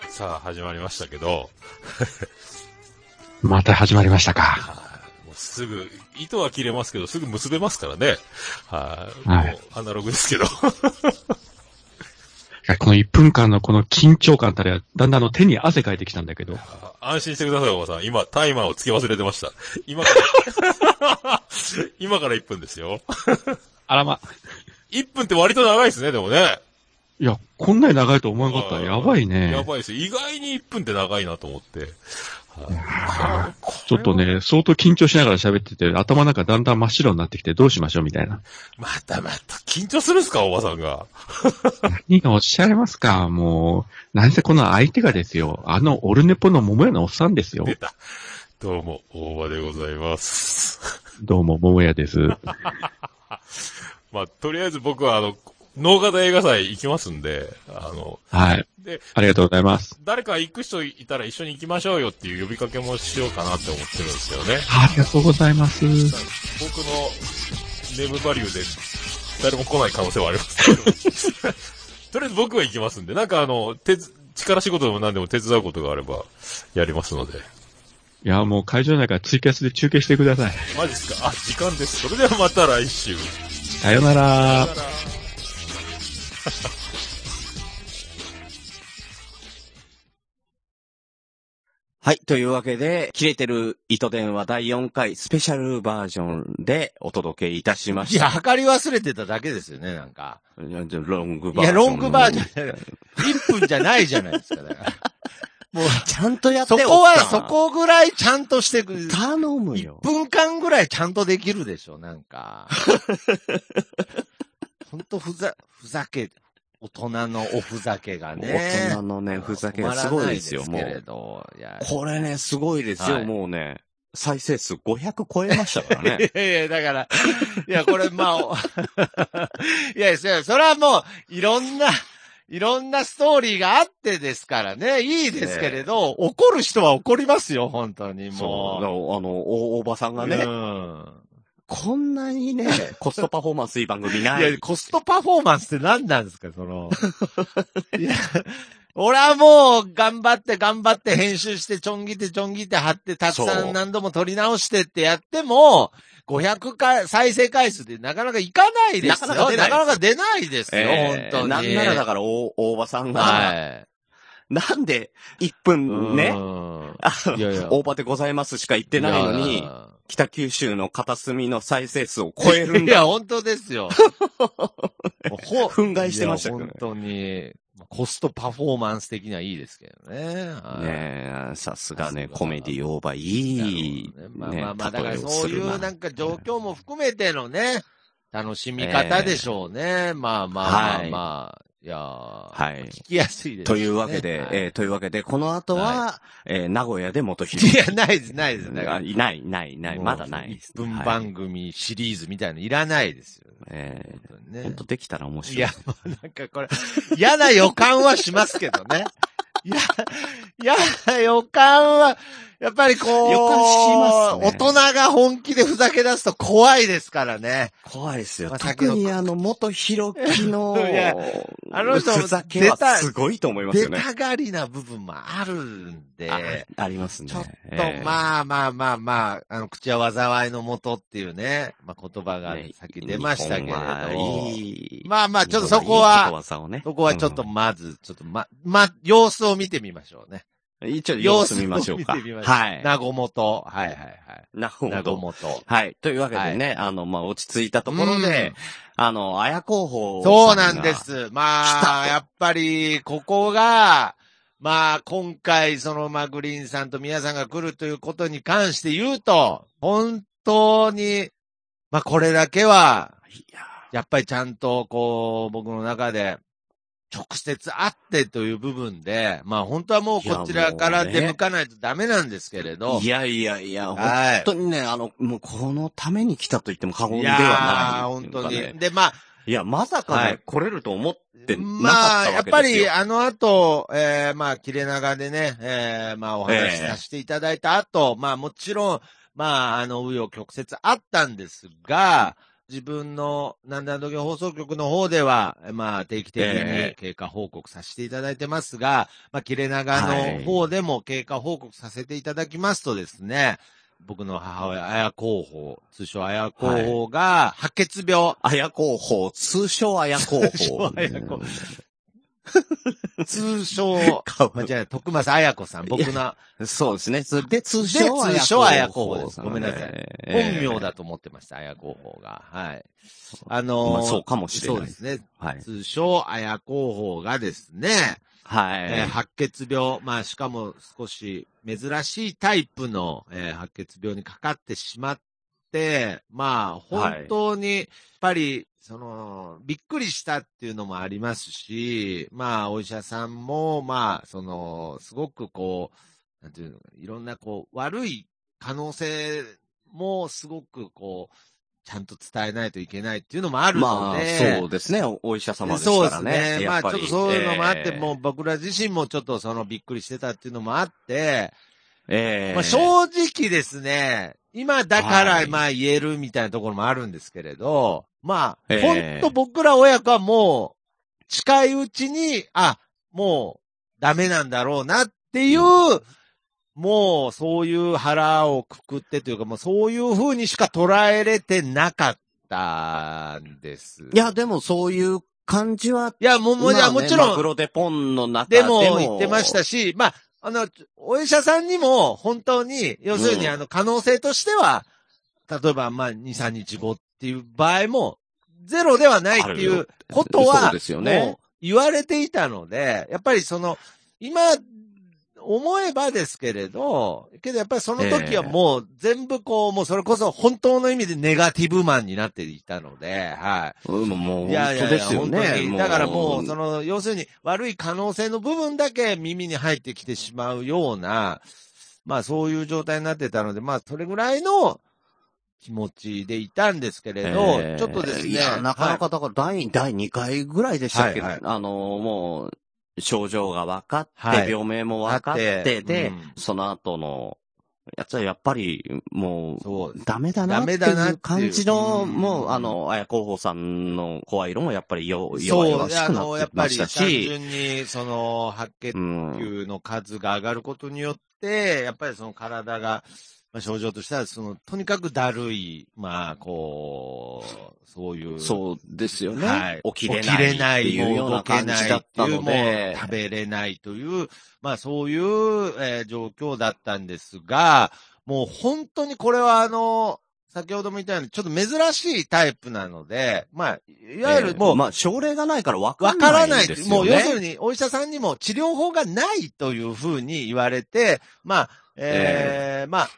さあ、始まりましたけど、[LAUGHS] また始まりましたか。すぐ、糸は切れますけど、すぐ結べますからね。はい。はいもうアナログですけど。[LAUGHS] この1分間のこの緊張感たら、だんだんあの手に汗かいてきたんだけど。安心してください、おばさん。今、タイマーをつけ忘れてました。今から、[LAUGHS] [LAUGHS] 今から1分ですよ。[LAUGHS] あらま。1分って割と長いですね、でもね。いや、こんなに長いと思わなかった。やばいね。やばいですよ。意外に1分って長いなと思って。ちょっとね、相当緊張しながら喋ってて、頭の中だんだん真っ白になってきてどうしましょうみたいな。またまた、緊張するんすか、おばさんが。[LAUGHS] 何がおっしゃいますかもう、何せこの相手がですよ。あのオルネポの桃屋のおっさんですよ出。た。どうも、大場でございます。[LAUGHS] どうも、桃屋です。[LAUGHS] まあ、とりあえず僕は、あの、脳型映画祭行きますんで、あの、はい。で、ありがとうございます。誰か行く人いたら一緒に行きましょうよっていう呼びかけもしようかなって思ってるんですけどね。ありがとうございます。僕のネームバリューで誰も来ない可能性はありますけど。[LAUGHS] とりあえず僕は行きますんで、なんかあの、手つ、力仕事でも何でも手伝うことがあれば、やりますので。いや、もう会場内からツイキャスで中継してください。マジっすか？あ、時間です。それではまた来週。さよなら。[LAUGHS] はい。というわけで、切れてる糸電話第4回スペシャルバージョンでお届けいたしまいや、した。測り忘れてただけですよね、なんか。いや、じゃあロングいバージョン。や、ロングバージョン。1分じゃないじゃないですか、だから。もう、[LAUGHS] ちゃんとやってそこは、そこぐらいちゃんとしてくる。頼む1よ。分間ぐらいちゃんとできるでしょ、なんか。[LAUGHS] ほんとふざ、ふざけ、大人のおふざけがね。大人のね、ふざけがすごいですよ、もう。これね、すごいですよ、はいもうね。再生数500超えましたからね。[LAUGHS] いやいや、だから、いや、これ、まあ、おいやいや、それはもう、いろんな、いろんなストーリーがあってですからね、いいですけれど、怒る人は怒りますよ、本当にそう。だからもあの、お、おばさんう。がね、うんこんなにね、[LAUGHS] コストパフォーマンスいい番組ないい。や、コストパフォーマンスって何なんですか、その。[LAUGHS] いや、俺はもう、頑張って頑張って編集して、ちょんぎてちょんぎて貼って、たくさん何度も撮り直してってやっても、500回、再生回数でなかなかいかないですよ。なかなか出ないなかなか出ないですよ、えー本当に。なんならだから、お、大場さんが、はい。なんで、1分ね、いやいや大場でございますしか言ってないのに、や北九州の片隅の再生数を超えるんいや、だ。本当ですよ。[LAUGHS] ほ憤慨してましたけどね本当に、コストパフォーマンス的にはいいですけどね。はい。ねえ、さすがね、コメディオーバーいい、ね、まあまあまあ、だからそういうななんか状況も含めてのね、楽しみ方でしょうね。まあまあまあまあ、い、やーはい聞きやすいです、ね。というわけで、はいえーというわけで、この後は、はえー名古屋で元い広や、ないです、ないです。だからあいない、ない、ない、まだないです。1分はい番組シリーズみたいのいらないですよ。え本当にねー、本当できたら面白い。いや、もうなんかこれ、嫌な予感はしますけどね。いや、嫌な予感は、やっぱりこう、予感しますね大人が本気でふざけ出すと怖いですからね。怖いですよ。まあ特にあの、元広樹の、[LAUGHS] あの人ふざけはすごいと思います出よね。たがりな部分もあるんで、あありますね。ちょっと、えーまあまあまあまあ、あの、口は災いのもとっていうね、まあ言葉がねさっき出ましたけれ日本はいど、いまあまあ、ちょっとそこいいこねそこはちょっとまず、ちょっとま、ま、様子を見てみましょうね。うん一応様子見ましょうか。はい。なごもと。はいはいはい。なごど。もと。はい。というわけでね、あの、まあ、落ち着いたところで、うんあの、綾候補。そうなんで。す。まあ、やっぱり、ここが、まあ、今回、その、まあ、グリーンさんと皆さんが来るということに関して言うと、本当に、まあ、これだけは、いややっぱりちゃんと、こう、僕の中で、直接会ってという部分で、まあ本当はもうこちらから出向かないとダメなんですけれど。いやいやいや、はい本当にね、あの、もうこのために来たと言っても過言ではいやない。ー本当ねに。で、まあ、いや、まさかね、はい来れると思ってなかまあ、ったやっぱわけですよ。り、あの後、えー、まあ、切れ長でね、えー、まあ、お話しさせていただいた後、まあ、もちろん、まあ、あの、紆余曲折あったんですが、自分の、なんだん時放送局の方では、まあ、定期的にえ経過報告させていただいてますが、まあ、切れ長の方でも経過報告させていただきますとですね、僕の母親、綾候補、通称綾候補が、白血病、綾候補、通称綾候補。通称綾候補 [LAUGHS] 通称、か間違えない、徳松綾子さん、僕のそうですね。で、通で称通称綾候補です。ごめんなさい。ええ本名だと思ってました、綾候補が。はい。あのーまあそうかもしれないそうですね。はい。通称綾候補がですね、はい。えー白血病、まあしかも少し珍しいタイプの、えー白血病にかかってしまって、まあ本当に、やっぱり、その、びっくりしたっていうのもありますし、まあお医者さんも、まあ、その、すごくこう、なんていうの、いろんなこう、悪い可能性もすごくこう、ちゃんと伝えないといけないっていうのもあるのまあ、で、そうですね。おお医者様ですそうですからね。ね。まあちょっとそういうのもあって、もう、う僕ら自身もちょっとそのびっくりしてたっていうのもあって、ええまあ正直ですね、今だからはいまあ言えるみたいなところもあるんですけれど、まあ、えほえんと僕ら親子はもう近いうちに、あ、もうダメなんだろうなっていう、もうそういう腹をくくってというか、もうそういう風にしか捉えれてなかったんです。いや、でもそういう感じは、いや、もう、もねもちろんマ、クロデポンの中ででも。も言ってましたし、まあ、あの、お医者さんにも本当に、要するにうん。あの、可能性としては、例えばまあ、2、3日後っていう場合も、ゼロではないっていうことは、そうですよね。もう言われていたので、やっぱりその、今、思えばですけれど、けどやっぱりその時はもう全部こう、もうそれこそ本当の意味でネガティブマンになっていたので、はい。うんもう、いやいやですよね。にだからもう、その、要するに悪い可能性の部分だけ耳に入ってきてしまうような、まあそういう状態になってたので、まあそれぐらいの気持ちでいたんですけれど、えーちょっとですね。いや、なかなかだから第、第2回ぐらいでしたっけ、はいはいあの、もう、症状が分かって、はい。病名も分かっあってて、で、うん。その後の、やつはやっぱり、もう、そう。ダメだなっていダメだなっていう。う感じの、うん。もう、あの、綾候補さんの声色もやっぱりよそう、弱々しあの、くなっやってぱり単ましたし、純に、その、白血うん。球の数が上がることによって、やっぱりその体が、まあ、症状としては、その、とにかくだるい、まあ、こう、そういう。そうですよね。はい。起きれない。起きれない、いうような感じだったのでもう、食べれないという、まあそういう、えー状況だったんですが、もう本当にこれはあの、先ほども言ったように、ちょっと珍しいタイプなので、まあ、いわゆるもう、まあ、症例がないから分かわんからないいなんですよね。もう要するに、お医者さんにも治療法がないというふうに言われて、まあ、えーまあ、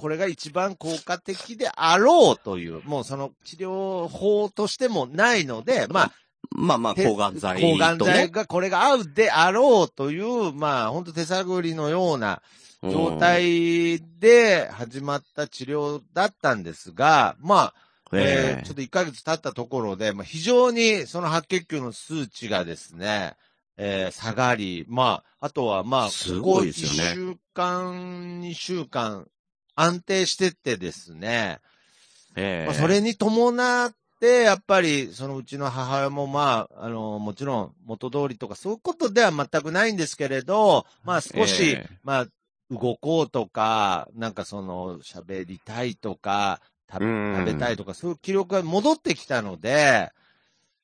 これが一番効果的であろうという、もうその治療法としてもないので、まあ、まあまあ、て抗がん剤とね。抗がん剤がこれが合うであろうという、まあ、本当手探りのようなうん。状態で始まった治療だったんですが、まあ、えーえちょっと1ヶ月経ったところで、まあ、非常にその白血球の数値がですね、えー下がり、まあ、あとはまあ、すここ1ごいですよね。週間、2週間、安定してってですね、ええ。まあ、それに伴って、やっぱり、そのうちの母親もまあ、あの、もちろん元通りとかそういうことでは全くないんですけれど、まあ少し、ええ。まあ、動こうとか、なんかその、喋りたいとか、食べたいとか、そういう気力が戻ってきたので、い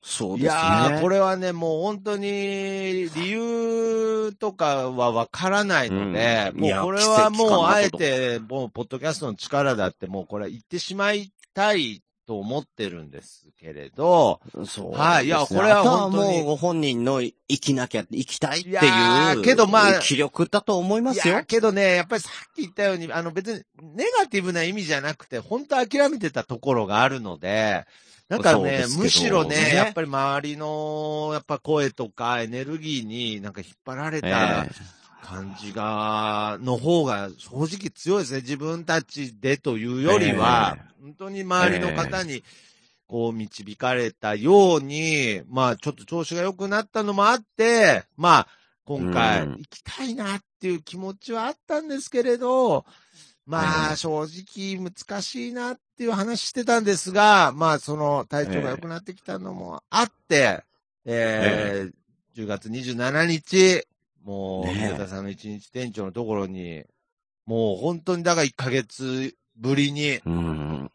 そうですね。やー、これはね、もう本当に、理由とかはわからないので、うんいやもうこれはもう、あえて、もう、ポッドキャストの力だって、もうこれは言ってしまいたいと思ってるんですけれど、そう、はいいやこれは本当にもうご本人の生きなきゃ、生きたいっていやいう、ーけどまあ気力だと思いますよいや、。けどね、やっぱりさっき言ったように、あの別にネガティブな意味じゃなくて、本当諦めてたところがあるので、なんかねそうですけ、ど。むしろねね。やっぱり周りの、やっぱ声とかエネルギーになんか引っ張られたえ感じが、の方が正直強いですね。自分たちでというよりは、本当に周りの方に、こう導かれたように、まあちょっと調子が良くなったのもあって、まあ今回うん。行きたいなっていう気持ちはあったんですけれど、まえあ正直難しいなっていう話してたんですが、まあその体調が良くなってきたのもあって、えー10月27日、もう、宮田さんの一日店長のところにもう本当にだから1ヶ月ぶりに、うん。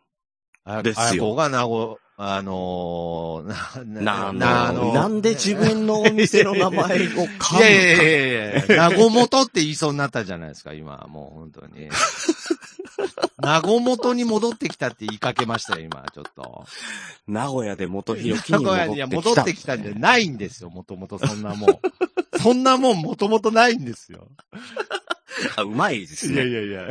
あやこが名護、あのー、な、な、あのなんで自分のお店の名前を噛むいやいやいやいや、名護元って言いそうになったじゃないですか、今。もう本当に。名護元に戻ってきたって言いかけましたよ、今、ちょっと。名古屋で元広木名に戻戻ってきた。ってきたんじゃないんですよ、もともとそんなもん。そんなもんもともとないんですよ。[LAUGHS] あうまいですいやね。いやいや。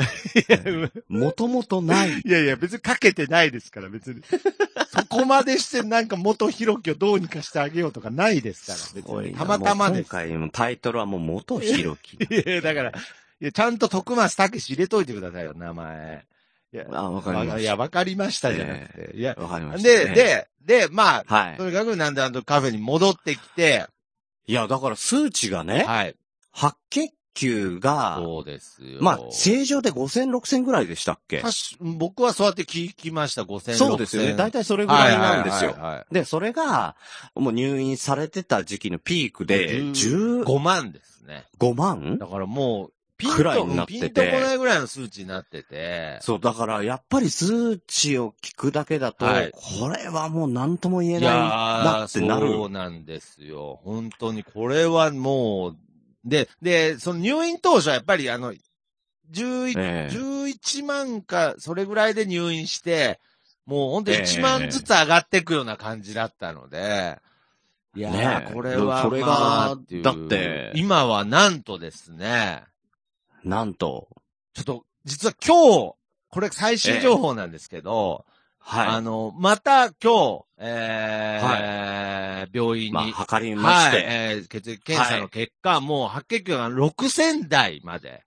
もともとない。いやいや、別にかけてないですから、別に。[LAUGHS] そこまでしてなんか元広樹をどうにかしてあげようとかないですから、別に。たまたまです。今回のタイトルはもう元広木。[LAUGHS] いやいや、だから、いや、ちゃんと徳松武史入れといてくださいよ、名前。いや、あわかりましたいや、わかりましたじゃなくて。いや、わかりました、で、ね。、で、で、まあ、はいと。にかくなんであのカフェに戻ってきて、いや、だから数値がね、はい。白血球が、そうですよ。まあ、正常で5000、6000ぐらいでしたっけ？僕はそうやって聞きました、5000、そうですよね。大体体それぐらいなんですよ。はいはいはいはいで、それが、もう入院されてた時期のピークで、5 15万ですね。万？だからもう、ピンと、くらいになっててピンとこないぐらいの数値になってて。そう、だから、やっぱり数値を聞くだけだと、はいこれはもう何とも言えいないなってなそうる。なんですよ。本当に、これはもう、で、で、その入院当初はやっぱりあの、11、ええ。11万か、それぐらいで入院して、もう本当にええ。1万ずつ上がっていくような感じだったので、いやー、ねえ。これは、それがだって今はなんとですね、なんと、ちょっと、実は今日、これ最新情報なんですけど、あはの、また今日、えー病い。院に、まあ、測りまはい、して、えー血液検査の結果、もう白血球が6000台まで。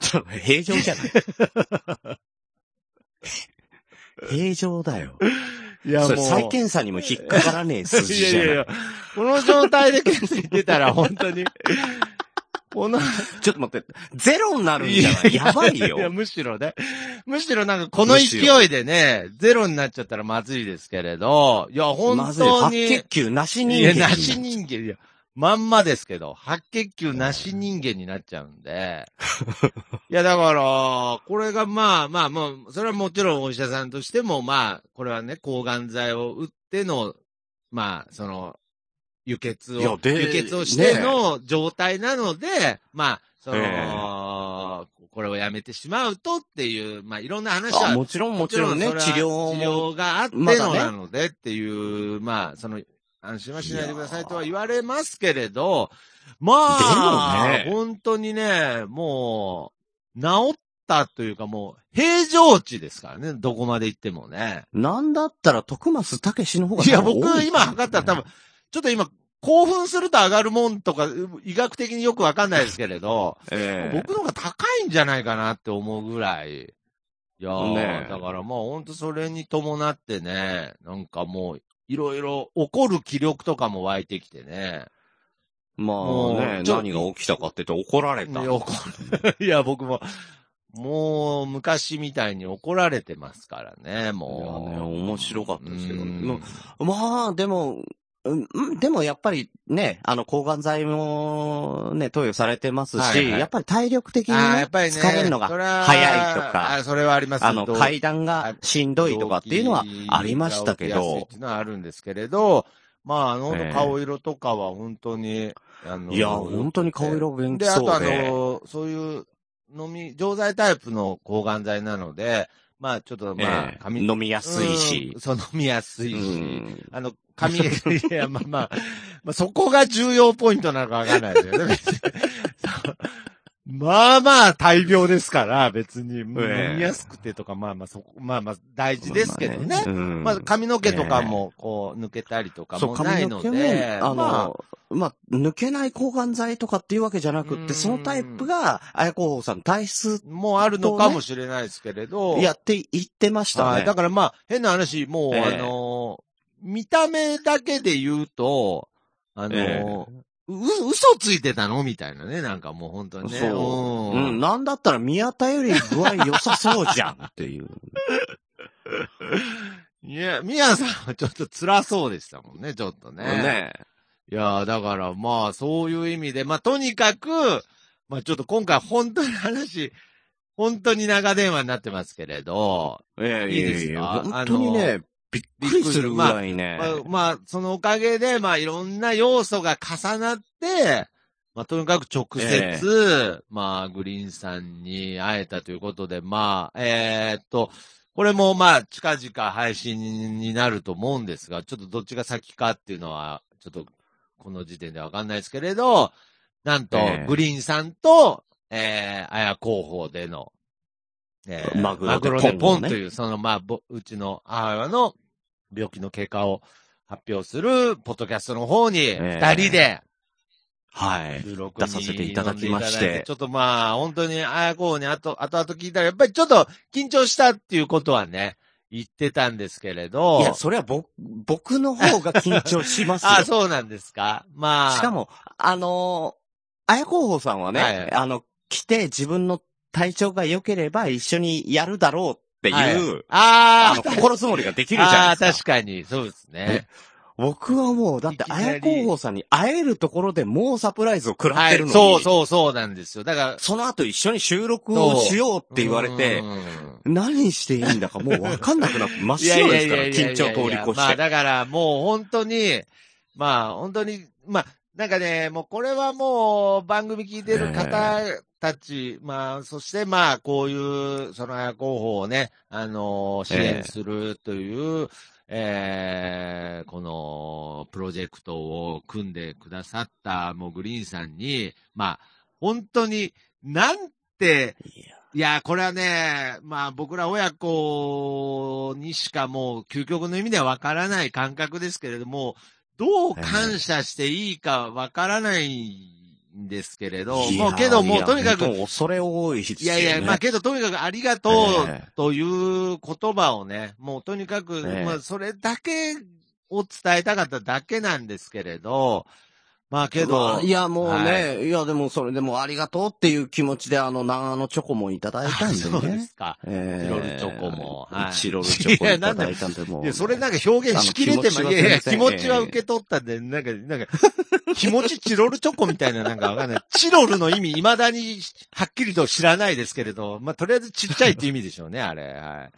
平常じゃない。平常だよ。いやそれ再検査にも引っかからねえ数字じゃない。いやいやいや、この状態で検査に出たら本当に、この、[LAUGHS] ちょっと待って、ゼロになるんじゃない？やばいいや、よ。むしろね。むしろなんかこの勢いでね、ゼロになっちゃったらまずいですけれど、いや、本まずい、白当に。血球なし人いや、なし人間、いや、まんまですけど、白血球なし人間になっちゃうんで。[LAUGHS] いや、だから、これがまあまあもう、それはもちろんお医者さんとしても、まあ、これはね、抗がん剤を打っての、まあ、その、輸血を、輸血をしての状態なので、まあ、その、えこれをやめてしまうとっていう、まあ、いろんな話はあもちろんもちろんね、治療治も。療があってのなのでっていう、まあ、その、安心はしないでくださいとは言われますけれど、まあ、ね本当にね、もう、治ったというかもう、平常値ですからね、どこまで行ってもね。なんだったら、徳松武史の方がいや、多分多僕今測ったら多分、ちょっと今、興奮すると上がるもんとか、医学的によくわかんないですけれど、ええ僕の方が高いんじゃないかなって思うぐらい。いやー、ねえだからまあほんとそれに伴ってね、なんかもう、いろいろ起こる気力とかも湧いてきてね。まあね、何が起きたかって言うと怒られた。いや怒る [LAUGHS] いや、僕も、もう昔みたいに怒られてますからね、もう。ね面白かったですけどうんもまあ、でも、うんうんでもやっぱりね、あの、抗がん剤もね、投与されてますし、はいはい。やっぱり体力的にねやっぱりね。疲れるのが早いとか、あそれはあります。あの、階段がしんどいとかっていうのはありましたけど。って、いうのはあるんですけれど、まあ、あの、ええ。顔色とかは本当に、あの、いや、本当に顔色元気で、あとあそうで。の、そういう飲み、錠剤タイプの抗がん剤なので、まあちょっとまあえ、え。髪飲みやすいし。うん。そう、飲みやすいし、うん。あの、髪、いや、まあまあ、まあそこが重要ポイントなのかわかんないですけどね。[LAUGHS] そう。まあまあ大病ですから、別に、飲みやすくてとか、まあまあそこ、まあまあ大事ですけどね。うん。まあ髪の毛とかも、こう、抜けたりとかそう、もないの髪の毛も、で、あ。の、ままあ、抜けない抗がん剤とかっていうわけじゃなくって、うん。そのタイプが、綾子さん体質あ、もうあるのかもしれないですけれど、やっていってましたね。はい。だからまあ、変な話、もう、ええ。あのー見た目だけで言うと、あのーえう、嘘ついてたの？みたいなね、なんかもう本当にね。そう。んうん。なんだったら宮田より具合良さそうじゃんっていう。[LAUGHS] いや、みやさんはちょっと辛そうでしたもんね、ちょっとね。ねいや、だからまあ、そういう意味で、まあ、とにかく、まあ、ちょっと今回本当に話、本当に長電話になってますけれど、ええいいですか？本当にね、びっくりする。ぐらいね。まあ、まあ、そのおかげで、まあ、いろんな要素が重なって、まあ、とにかく直接、まあ、グリーンさんに会えたということで、まあ、えーっと、これもまあ、近々配信になると思うんですが、ちょっとどっちが先かっていうのは、ちょっと、この時点でわかんないですけれど、なんとええ、グリーンさんと、えー、綾広報での、えーマグロでポンポンという、その、まあ、ぼうちの母親の病気の経過を発表する、ポッドキャストの方に、え二人で、はい。出させていただきましてちょっとまあ、本当に、あやこうに後、後々聞いたら、やっぱりちょっと緊張したっていうことはね、言ってたんですけれど。いや、それは僕、僕の方が緊張しますよ。[LAUGHS] あ、そうなんですかまあ。しかも、あのー、あや候補さんはね、はいあの、来て自分の体調が良ければ一緒にやるだろうっていう、はいあの、あー心積もりができるじゃないですか。あー確かに、そうですね。僕はもう、だって、あや候補さんに会えるところでもうサプライズを食らってるのに、そうそうそうなんですよ。だから、その後一緒に収録をしようって言われてう、ん何していいんだかもうわかんなくなって、真っ白ですから、緊張通り越まあして。だからもう本当に、まあ本当に、まあなんかね、もうこれはもう番組聞いてる方たち、まあそしてまあこういう、その綾候補をね、あの支援するという、えーこのプロジェクトを組んでくださった、もうグリーンさんに、まあ本当に、なんて、いや、これはね、まあ僕ら親子にしかもう究極の意味ではわからない感覚ですけれども、どう感謝していいかわからないんですけれど、もうけどもいうやとにかく、恐れ多いね。いやいや、まあけどとにかくありがとえうという言葉をね、もうとにかく、ええまあそれだけを伝えたかっただけなんですけれど、まあけまどあ、いや、もうね、、はいや、でもそれでもありがとうっていう気持ちで、あの、長野チョコもいただいたんで [LAUGHS] そうでね。すか。えチロルチョコもはいチロルチョコいただいたんで、もう。いや、それなんか表現しきれても、あのいやいや、気持ちは受け取ったんで、なんか、なんか、気持ちチロルチョコみたいななんかわかんない。チロルの意味未だにはっきりと知らないですけれど、まあ、とりあえずちっちゃいって意味でしょうね、あれ。はい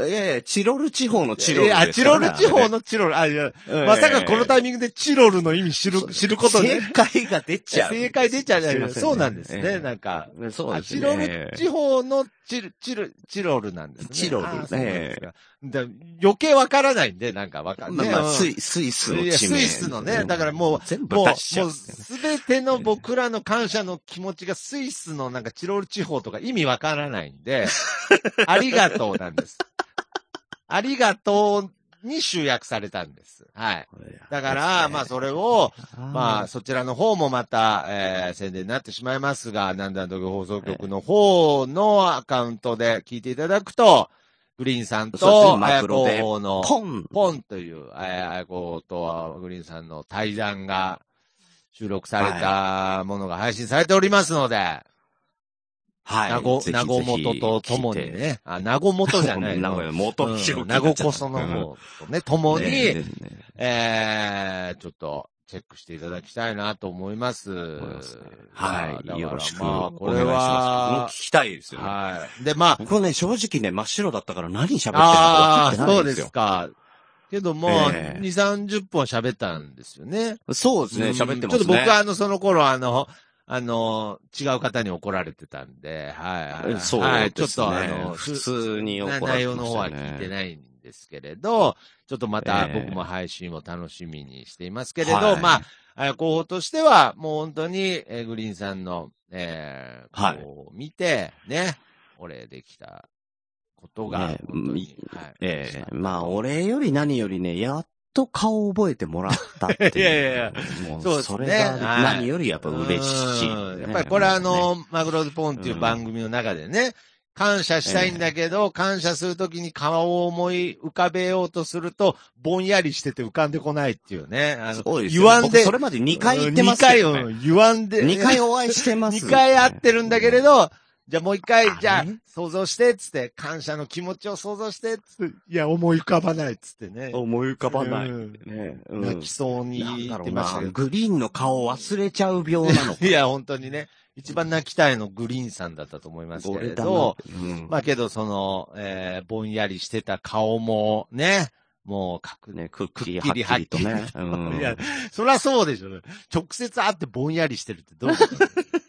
やいや、チロル地方のい。チロルですからね。あ、チロル地方のチロル。あ、いや、ええまさかこのタイミングでチロルの意味知る、知ること正ね。解が出ちゃう。正解出ちゃうじゃないすいませんねそうなんですね、ええなんか。そうですね。あチロル地方のチル、チル、チロルなんですね。チロルあそうなんですかだ余計わからないんで、なんかわかんない。まあスイスのいや地名。スイスのねだからもう全部もう、もう出しちゃう。すべての僕らの感謝の気持ちがスイスのなんかチロル地方とか意味わからないんで、[LAUGHS] ありがとうなんです。ありがとうに集約されたんです。はい。だから、まあそれを、まあ、そちらの方もまた、えー宣伝になってしまいますが、なんだんと放送局の方のアカウントで聞いていただくと、グリーンさんと、あやマクロで。広報の、ポン。ポンという、あやことグリーンさんの対談が収録されたものが配信されておりますので、はい。なご、なごもととともに。ね、[LAUGHS] あ、なごもとじゃない名の。古屋元うん広なごこその方とね、ともに、ねねえー、ちょっと、チェックしていただきたいなと思います。はい。よろしくまあ、お願いしこれは聞、きたいですよね。はい。で、まあ、僕はね、正直ね、真っ白だったから何喋ってるのか分かってないそうんでですよ。すか。けども、ええ2、30分喋ったんですよね。そうですね、喋ってますね。ちょっと僕はあの、その頃あの、あの、違う方に怒られてたんで、はいはい。そうはい、ちょっですねとあの、普通に怒られてね。内容の方は聞いてないんですけれど、ちょっとまたええ。僕も配信を楽しみにしていますけれど、はい。まあ、あ候補としては、もう本当に、えーグリーンさんの、えー、はい。こう見て、ね、お礼できたことがね、はい。ええ。まあ、俺より何よりね、やっと顔を覚えてもらったっていう。[LAUGHS] いやいやいや。もう、そうですね。それが何よりやっぱ嬉しい、うん。やっぱりこれあ、の、マグロズポンっていう番組の中でね、感謝したいんだけど、感謝するときに顔を思い浮かべようとすると、ぼんやりしてて浮かんでこないっていうね。あの、そうですよ言わんで、僕それまで2回言ってますけど、2回、ね。うん言わんで、2回お会いしてます、[LAUGHS] 2回会ってるんだけれど、じゃあもう一回あ、じゃあね、想像して、つって、感謝の気持ちを想像して、つって、いや、思い浮かばない、つってね。思い浮かばない。うんねうん泣きそうに言ってましたけ。ど。グリーンの顔を忘れちゃう病なのか。[LAUGHS] いや、本当にね、一番泣きたいのグリーンさんだったと思いますけれど、な。うんまあけど、その、えー、ぼんやりしてた顔もね、もう確ね、くっきりくっきりはっきりとね。うんいや、そりゃそうでしょ。直接会ってぼんやりしてるってどういうこと？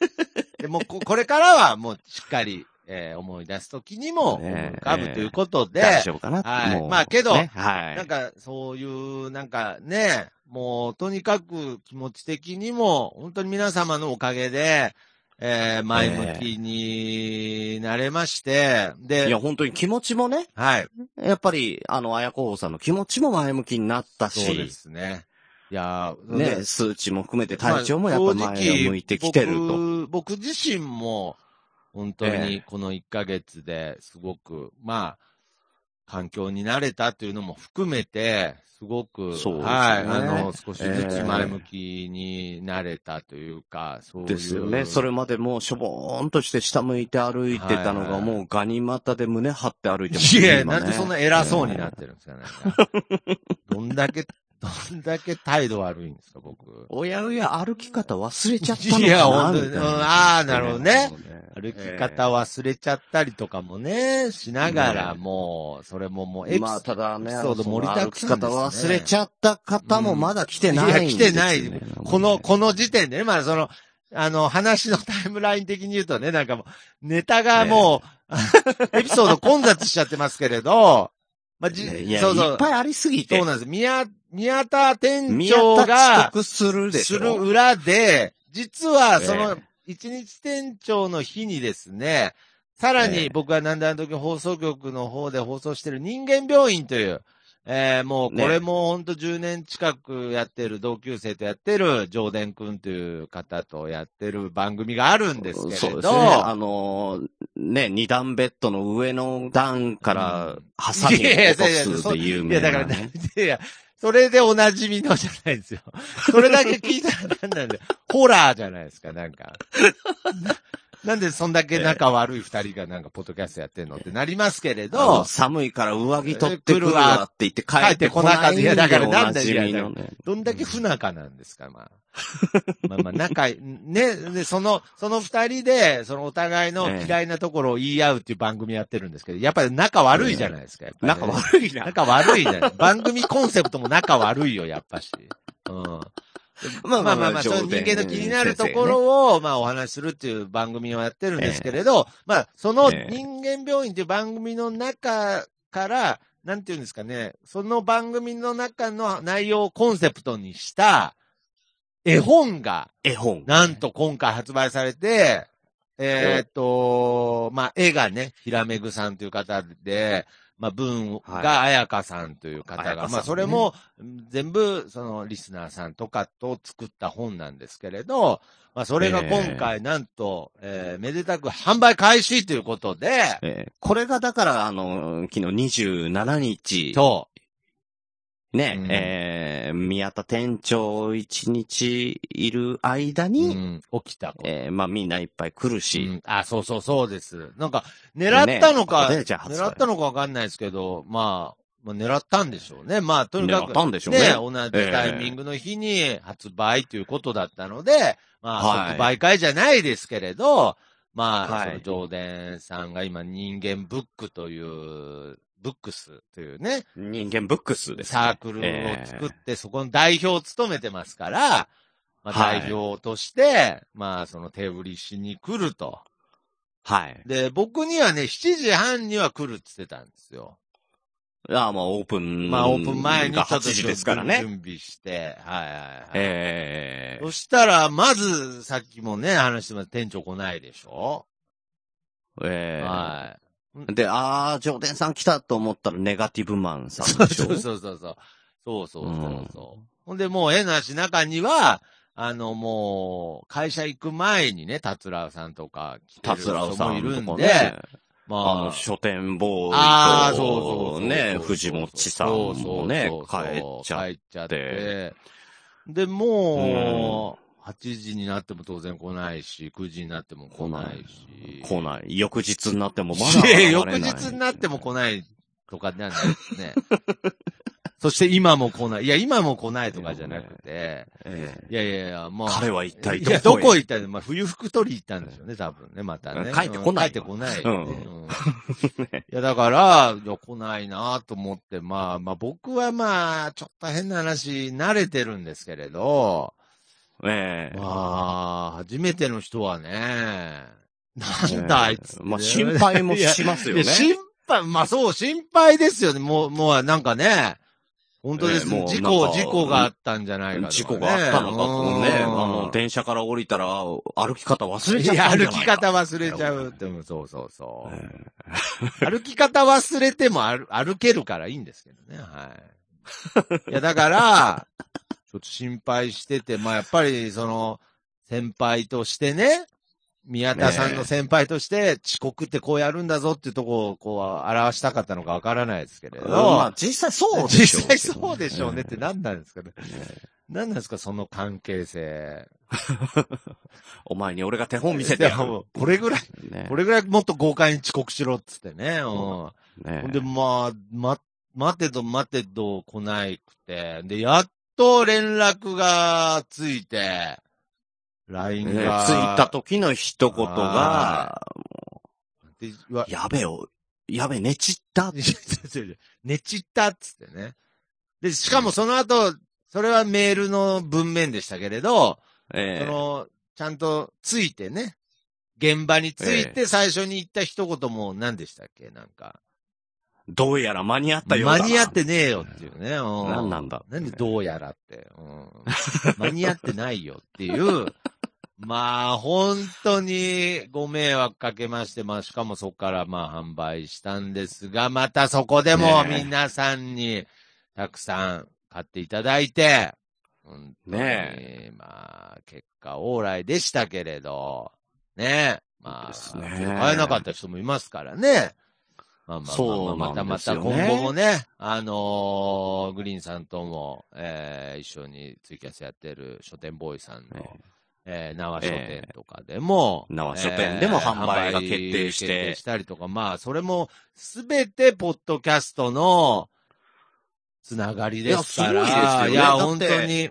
でもこ、[LAUGHS] これからはもうしっかり、えー思い出すときにも浮かぶということで、大丈夫かなはいまあけどねはい。なんか、そういう、なんかね、もう、とにかく気持ち的にも、本当に皆様のおかげで、えー前向きになれまして、で、いや、本当に気持ちもね、はい。やっぱり、あの、綾子さんの気持ちも前向きになったし、そうですね。いやーね、数値も含めて体調もやっぱまあ前を向いてきてると。僕僕自身も、本当えにこの1ヶ月ですごく、まあ、環境に慣れたというのも含めて、すごく、そうですねはい、あの、少しずええつ前向きになれたというか、そういう。ですよね。それまでもうしょぼーんとして下向いて歩いてたのが、もうガニ股で胸張って歩いてますいや、今ねなんでそんな偉そうになってるんですかね。[LAUGHS] どんだけ、どんだけ態度悪いんですか、僕。おやおや歩き方忘れちゃったのかないやほんとにあーなるほどね歩き方忘れちゃったりとかもね、しながら、ねもう、それももうエピまあ、ただね、エピソード盛りだくさんね歩き方忘れちゃった方もまだ来てないんいや、来てない。この、この時点でね、まあその、あの、話のタイムライン的に言うとね、なんかもう、ネタがもう、エピソード混雑しちゃってますけれど、まあ、じ、そうそういっぱいありすぎて。そうなんです。宮、宮田店宮長が、刻する裏で、実はそのえ、一日店長の日にですね、さらええ。に僕がなんだあの時放送局の方で放送してる人間病院という、えーもうこれもほんと10年近くやってる同級生とやってる上田くんという方とやってる番組があるんですけれど、そうですね。あのーね、二段ベッドの上の段から、ハサミを落とすで有いや、名な、だね。から、いや、それでおなじみのじゃないですよ。それだけ聞いたら何なんだよ、ホラーじゃないですか、なんか。ななんでそんだけ仲悪い二人がなんかポッドキャストやってんのってなりますけれあどの、寒いから上着取ってくるわって言って帰ってこなかったいやだからなんだおなじみのね。どんだけ不仲なんですか、まあ。[LAUGHS] まあまあ、仲ね、で、その、その二人で、そのお互いの嫌いなところを言い合うっていう番組やってるんですけど、やっぱり仲悪いじゃないですか、ね仲悪いな。仲悪いじゃない。番組コンセプトも仲悪いよ、やっぱし。うん。ままあまあまあ、そういう人間の気になるところを、まあお話しするっていう番組をやってるんですけれど、まあ、そのええ。人間病院っていう番組の中から、なんていうんですかね、その番組の中の内容をコンセプトにした絵本が、絵本。なんと今回発売されて、えーっと、まあ、絵がね、ひらめぐさんという方で、まあ、文があやかさんという方が、彩香さんね。まあ、それも全部、その、リスナーさんとかと作った本なんですけれど、まあ、それが今回、なんと、えー。めでたく販売開始ということで、えー。これがだから、あの、昨日27日、そね、うん。えー宮田店長一日いる間う、に、うん、起きた。えーまあみんないっぱい来るし、うん。あ、そうそうそうです。なんか、狙ったのか、ね狙ったのかわかんないですけど、まあ、まあ、狙ったんでしょうね。まあ、とにか狙く、ったんでしょうね。ね、同じタイミングの日に発売ということだったので、まあ、はい。即売会じゃないですけれど、まあ、はい。その、上田さんが今、人間ブックという、ブックスというね、人間ブックスです、ね。サークルを作って、そこの代表を務めてますから、まあ、はい代表として、まあ、その手売りしに来ると。はい。で、僕にはね、7時半には来るって言ってたんですよ。いや、まあオープン。まあ、オープン前にちょがっと8時ですからね。準備して、はいはいはい。ええそしたら、まず、さっきもね、話してます。店長来ないでしょ、ええはで、あー、ジョーデンさん来たと思ったらネガティブマンい。さんでしょ？そうそうそうそう。そうそうそうそう。ほんで、もう、えなし中には、あの、もう、会社行く前にね、達郎さんとか来てる人もいるんで、んね。まあの、あ、書店ボーイと、ああ、そうそうそうそう。ね、藤本さんもね帰っちゃって。で、もう、8時になっても当然来ないし、9時になっても来ないし。来ない。翌日になってもまだ現れない。翌日になっても来ないとかなんですね。[LAUGHS] そして今も来ない。いや、今も来ないとかじゃなくて。えいやいやいや、もう。彼は一体いや、どこ行った？のまあ、冬服取り行ったんでしょうね、多分ね、またね。帰ってこない帰ってこない、ね。うんうん [LAUGHS] いや、だから、いや、来ないなと思って、まあ、まあ、僕はまあ、ちょっと変な話、慣れてるんですけれど、ええまあ、初めての人はね、なんだあいつってね。まあ、心配もしますよねいや。心配、まあそう、心配ですよね。もう、もうなんかね、本当です、ええもう事故、なんか事故があったんじゃないかとか、ね。事故があったのかとね、あうんの、電車から降りたら歩き方忘れいや、ちゃったんじゃないか。歩き方忘れちゃうって、うんそうそうそう。え [LAUGHS] 歩き方忘れても歩歩けるからいいんですけどね、はい。いや、だから、ちょっと心配してて、まあやっぱり、その、先輩としてね、宮田さんの先輩として、遅刻ってこうやるんだぞっていうとこを、こう、表したかったのかわからないですけれど。えまあ、実際そうでしょ実際そうでしょうねって何なんですかね。ね何なんですか、その関係性。[LAUGHS] お前に俺が手本見せてこれぐらい、ねこれぐらいもっと豪快に遅刻しろっつってね。うん。ねほんで、まあ、ま、待てど待てど来ないくて、で、やっと連絡がついて、LINE ねが。着いた時の一言が、やべよ、やべ、寝ちった。[LAUGHS] 寝ちったっつってね。で、しかもその後、それはメールの文面でしたけれど、ええその、ちゃんとついてね、現場について最初に言った一言も何でしたっけ？なんか。どうやら間に合ったようだな。間に合ってねえよっていうね。うん何なんだなんでどうやらって。うん、間に合ってないよっていう。[LAUGHS] まあ、本当にご迷惑かけまして、まあ、しかもそこからまあ販売したんですが、またそこでも皆さんにたくさん買っていただいて、本当にねまあ、結果往来でしたけれど、ねまあ、買えなかった人もいますからね。まあまあまあまあ、そうまたまた今後もね、あのーグリーンさんとも、えー一緒にツイキャスやってる書店ボーイさんの、ねえー縄書店とかでも、縄書店でも販売が決定して決定したりとか、まあ、それもすべてポッドキャストのつながりですから。いやすごいですよねいや、本当に。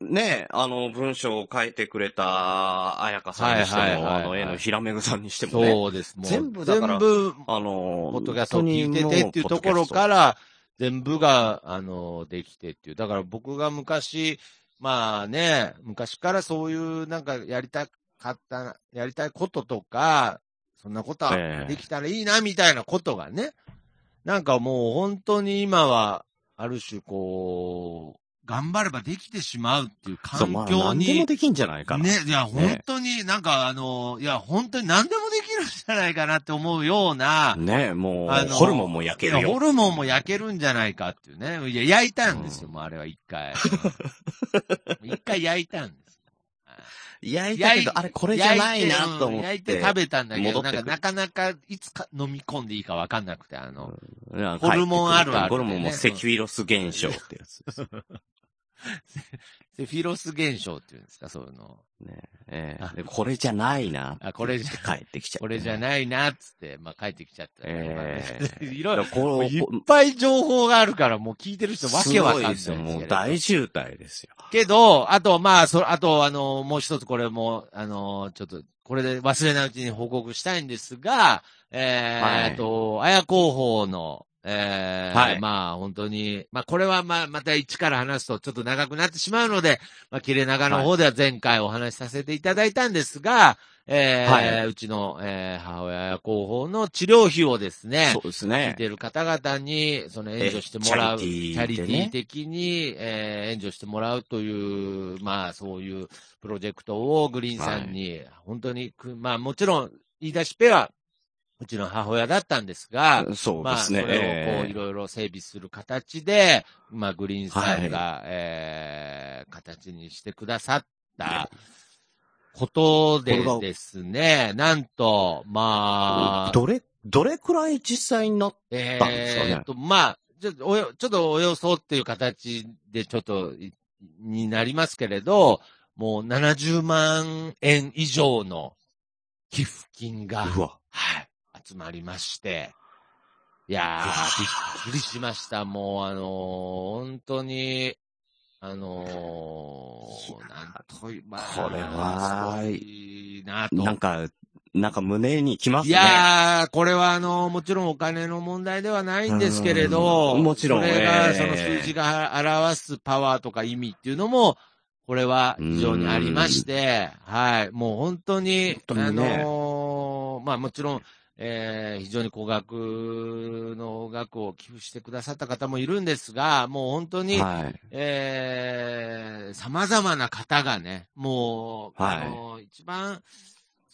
ねあの、文章を書いてくれた、彩香さんにしても、はいはいはいはいあの、絵のひらめぐさんにしてもね。そうです。もう全部だから全部、あの、ポッドキャストを聞いててっていうところから、全部が、あの、できてっていう。だから僕が昔、まあね、昔からそういうなんかやりたかった、やりたいこととか、そんなことはええできたらいいな、みたいなことがね。なんかもう本当に今は、ある種こう、頑張ればできてしまうっていうそう、まあ、環境に何でも、できんじゃないかな。ね、いや、本当になんかあの、いや、本当に何でもできるんじゃないかなって思うような、ねもう、あのホルモンも焼けるいやホよ。ルモンも焼けるんじゃないかっていうね。いや、焼いたんですよ、もうあれは一回。一回焼いたんです。焼いたけど、あれこれじゃないなと思って。焼いてうん焼いて食べたんだけど、なんかなかなかいつか飲み込んでいいかわかんなくて、あの、うんホルモンあるあるでねホルモンもセキュイロス現象ってやつです。[LAUGHS] [LAUGHS] セフィロス現象っていうんですか、そういうの。ねええあでこれじゃないな。あ、これじゃ、帰ってきちゃってこれじゃないな、っつって、まあ帰ってきちゃった。ええ [LAUGHS] いろいろ、こういっぱい情報があるから、もう聞いてる人わけわかんないですよ。もう大渋滞ですよ。けど、あと、まあ、そ、あと、あの、もう一つこれも、あの、ちょっと、これで忘れないうちに報告したいんですが、えー、はいと、綾広報の、えーはい。まあ本当に、まあこれはまあまた一から話すとちょっと長くなってしまうので、まあ切れ長の方では前回お話しさせていただいたんですが、えーはい。うちの、えー母親綾広報の治療費をですね、そうです聞いね。てる方々に、その援助してもらう、えチチャリテャリティー的に、えー援助してもらうという、まあそういうプロジェクトをグリーンさんに、本当にく、まあもちろん言い出しっぺは、うちの母親だったんですが、まあ、そうですね。それをこう、えいろいろ整備する形で、まあ、グリーンさんが、えー、形にしてくださったことでですね、なんと、まあ、えどれ、どれくらい実際になっえたんですかね？ーっと、まあ、ちょっとおよ、ちょっとおよそっていう形でちょっとい、になりますけれど、もう70万円以上の寄付金が、うわ。はい、集まりまして、いやー、びっくりしました。もう、あのー本当に、あのーなんとい、まあ、これはすごいなと。なんか、なんか胸にきますいね。やー、これはあの、もちろんお金の問題ではないんですけれど、うんもちろんそれが、ええその数字が表すパワーとか意味っていうのも、これは非常にありまして、はい、もう本当に、本当にねあのーまあもちろん、えー非常に高額の額を寄付してくださった方もいるんですが、もう本当に、はい。えー、様々な方がね、もう、はい。あの、一番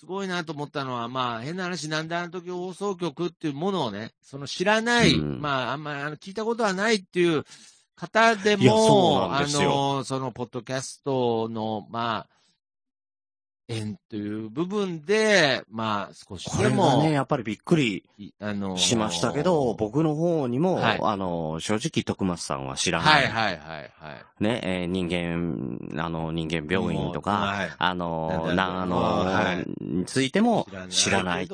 すごいなと思ったのは、まあ、変な話、なんであの時放送局っていうものをね、その知らない、うん。まあ、あんまり聞いたことはないっていう方でも、ですよ。の、その、ポッドキャストの、まあ、縁という部分で、まあ、少しこれも、ね、やっぱりびっくりいあのしましたけど、僕の方にも、はい。あの、正直徳松さんは知らない。はいはいはいはい。ね、えー人間、あの、人間病院とか、はい。あの、なんだ長野はい。についても知らない。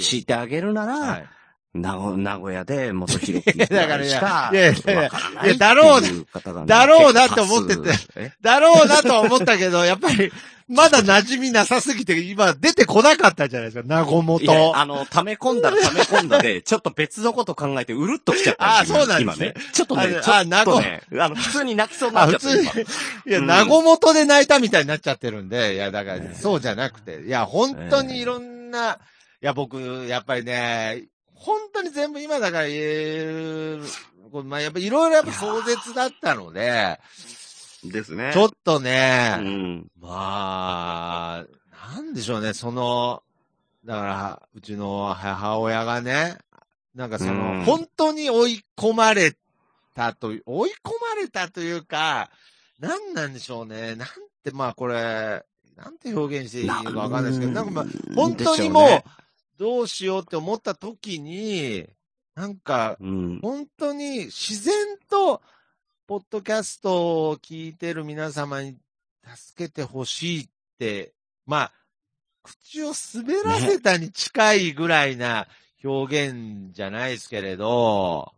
知ってあげるなら、はい名古名古屋で元広くいやだからいやしか、いやいやいやいいやだろうなだろうなって思ってて。だろうなとは思ったけど、やっぱり、まだ馴染みなさすぎて、今出てこなかったじゃないですか、なごもと。あの、溜め込んだら溜め込んだで、ちょっと別のこと考えて、うるっときちゃったあそうなんですね。今ね。ちょっとね、ああなごね、あの、普通に泣きそうになあ、っちゃった。普通に。今、いや、うん。なごもとで泣いたみたいになっちゃってるんで、いや、だから、ええそうじゃなくて、いや、本当にいろんな、いや、僕、やっぱりね、本当に全部今だから言える、まあ、やっぱいろいろやっぱ壮絶だったので、ですね。ちょっとね、うん。まあ、なんでしょうね、その、だから、うちの母親がね、なんかその、うん。本当に追い込まれたと追い込まれたというか、なんなんでしょうね、なんて、まあこれ、なんて表現していいのかわかんないですけど、なんかまあ、本当にもう、どうしようって思った時に、なんか。本当に自然と、ポッドキャストを聞いてる皆様に助けてほしいって、まあ、口を滑らせたに近いぐらいな表現じゃないですけれど、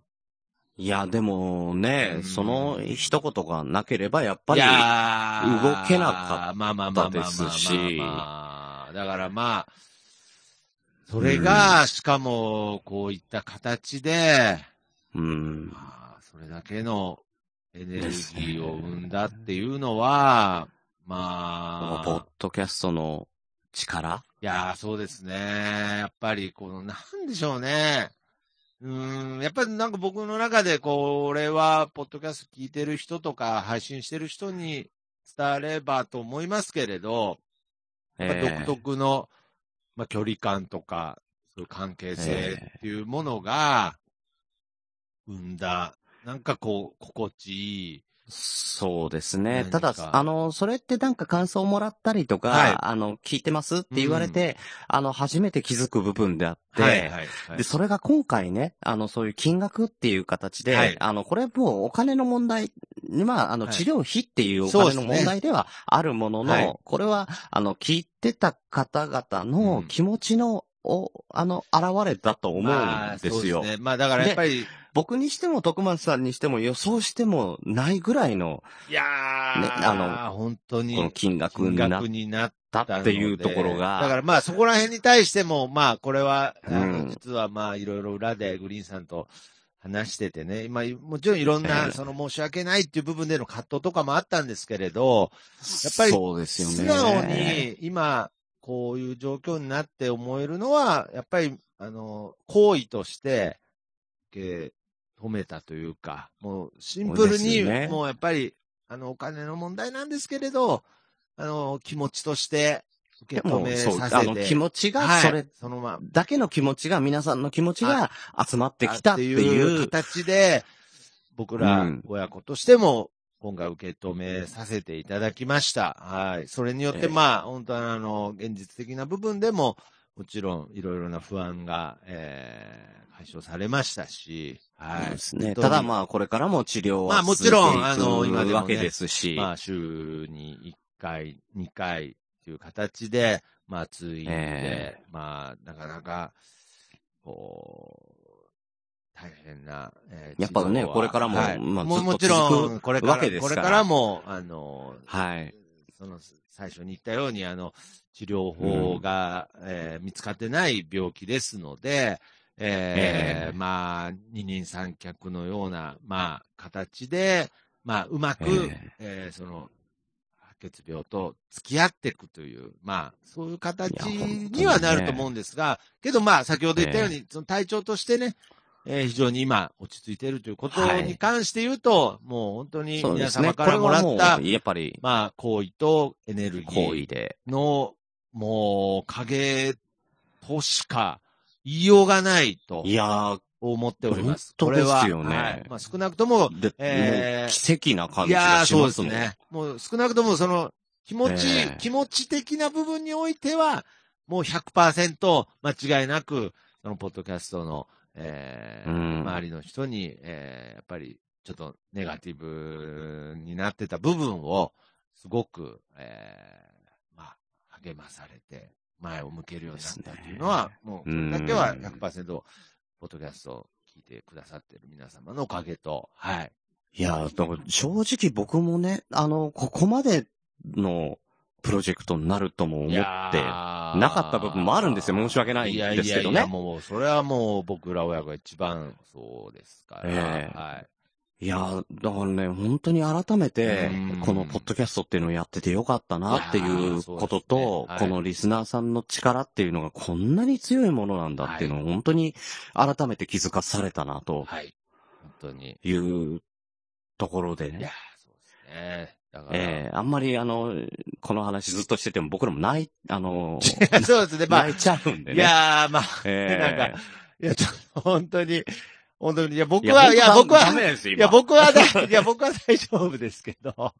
いや、でもねう、ん。その一言がなければ、やっぱいり、動けなかったですし。まあ。だからまあ、それが、しかも、こういった形で、うん。まあ、それだけのエネルギーを生んだっていうのは、まポッあ、ドキャストの力？いやー、そうですね。やっぱり、この、なんでしょうね。うーん、やっぱりなんか僕の中で、これは、ポッドキャスト聞いてる人とか、配信してる人に伝わればと思いますけれど、独特の、まあ、距離感とか、そういう関係性っていうものが、生んだ、なんかこう、心地いい。そうですね。何ただ、かあの、それってなんか感想をもらったりとか、はいあの、聞いてますって言われて、あの、初めて気づく部分であって、はい、はい、はいで、。それが今回ね、あの、そういう金額っていう形で、はいあの、これもうお金の問題、まあ、あの、はい治療費っていうお金の問題ではあるものの、はいこれは、あの、聞いてた方々うのん気持ちの、お、あの、現れだと思うんまあですよ。そうね。まあだからやっぱり、僕にしても徳松さんにしても予想してもないぐらいの、いやー、ねあの本当にこの金額金になっ額になったっていうところが、だからまあそこら辺に対しても、まあこれは、うん。実はまあいろいろ裏でグリーンさんと話しててね、まあもちろんいろんえな、えその申し訳ないっていう部分での葛藤とかもあったんですけれど、やっぱりそうですよね。素直に今、こういう状況になって思えるのは、やっぱり、あの、行為として、受け止めたというか、もうシンプルに、もうやっぱり、あの、お金の問題なんですけれど、あの、気持ちとして受でけ止めさせて。あの、気持ちが、はいそれそのまま、だけの気持ちが、皆さんの気持ちが集まってきたっていう、形で、僕らうん親子としても、今回受け止めさせていただきました。はい。それによって、ええまあ、本当はあの、現実的な部分でも、もちろん、いろいろな不安が、えー解消されましたし、はい。ですね。ただまあ、これからも治療はまあもちろんあの今でわけですし、まあ、週に1回、2回っていう形で、まあ、ついて、えまあ、なかなか、こう、大変な、えーやっぱねこれからもはいまあももちろん、これから、これからも、あの、はい。その、最初に言ったように、あの、治療法が、えー見つかってない病気ですので、えーええまあ、二人三脚のような、まあ、形で、まあ、うまく、ええーその、白血病と付き合っていくという、まあ、そういう形にはなると思うんですが、けどまあ、先ほど言ったように、その体調としてね、えー非常に今、落ち着いているということはい。に関して言うと、もう本当に皆。様からもらったはもう、やっぱり、まあ、行為とエネルギーで。の、もう、影としか言いようがないといやー、思っております。本当これはですよねはいまあ、少なくとも、で、えー奇跡な感いじがやーそうしまもん。ですすね。もう少なくともその、気持ち、ええ気持ち的な部分においては、もう100%間違いなく、そのポッドキャストの、えーうん周りの人に、えーやっぱりちょっとネガティブになってた部分を、すごく、えーまあ、励まされて、前を向けるようになったっていうのは、もう、これだけはうん。100%、ポッドキャストを聞いてくださってる皆様のおかげと、はい。いや正直僕もね、あの、ここまでのプロジェクトになるとも思って、ななかった部分もあるんですよ。申し訳ないんですけどね。いやいやいや、もう、それはもう僕ら親が一番そうですから。ええ。はい。いやー、だからね、本当に改めてうん、このポッドキャストっていうのをやっててよかったなっていうことと、はいこのリスナーさんの力っていうのがこんなに強いものなんだっていうのを本当に改めて気づかされたなとはい。本当に。いうところでいやね。、そうですね。ええあんまりあの、この話ずっとしてても僕らも泣い、あの、[LAUGHS] そうですね。まあ、泣いちゃうんでね。いやー、まあ、ええなんかいや、ちょっと、本当に、本当に、いや、僕いは、いや、僕は、いや、僕はだ、いや、僕は大丈夫ですけど、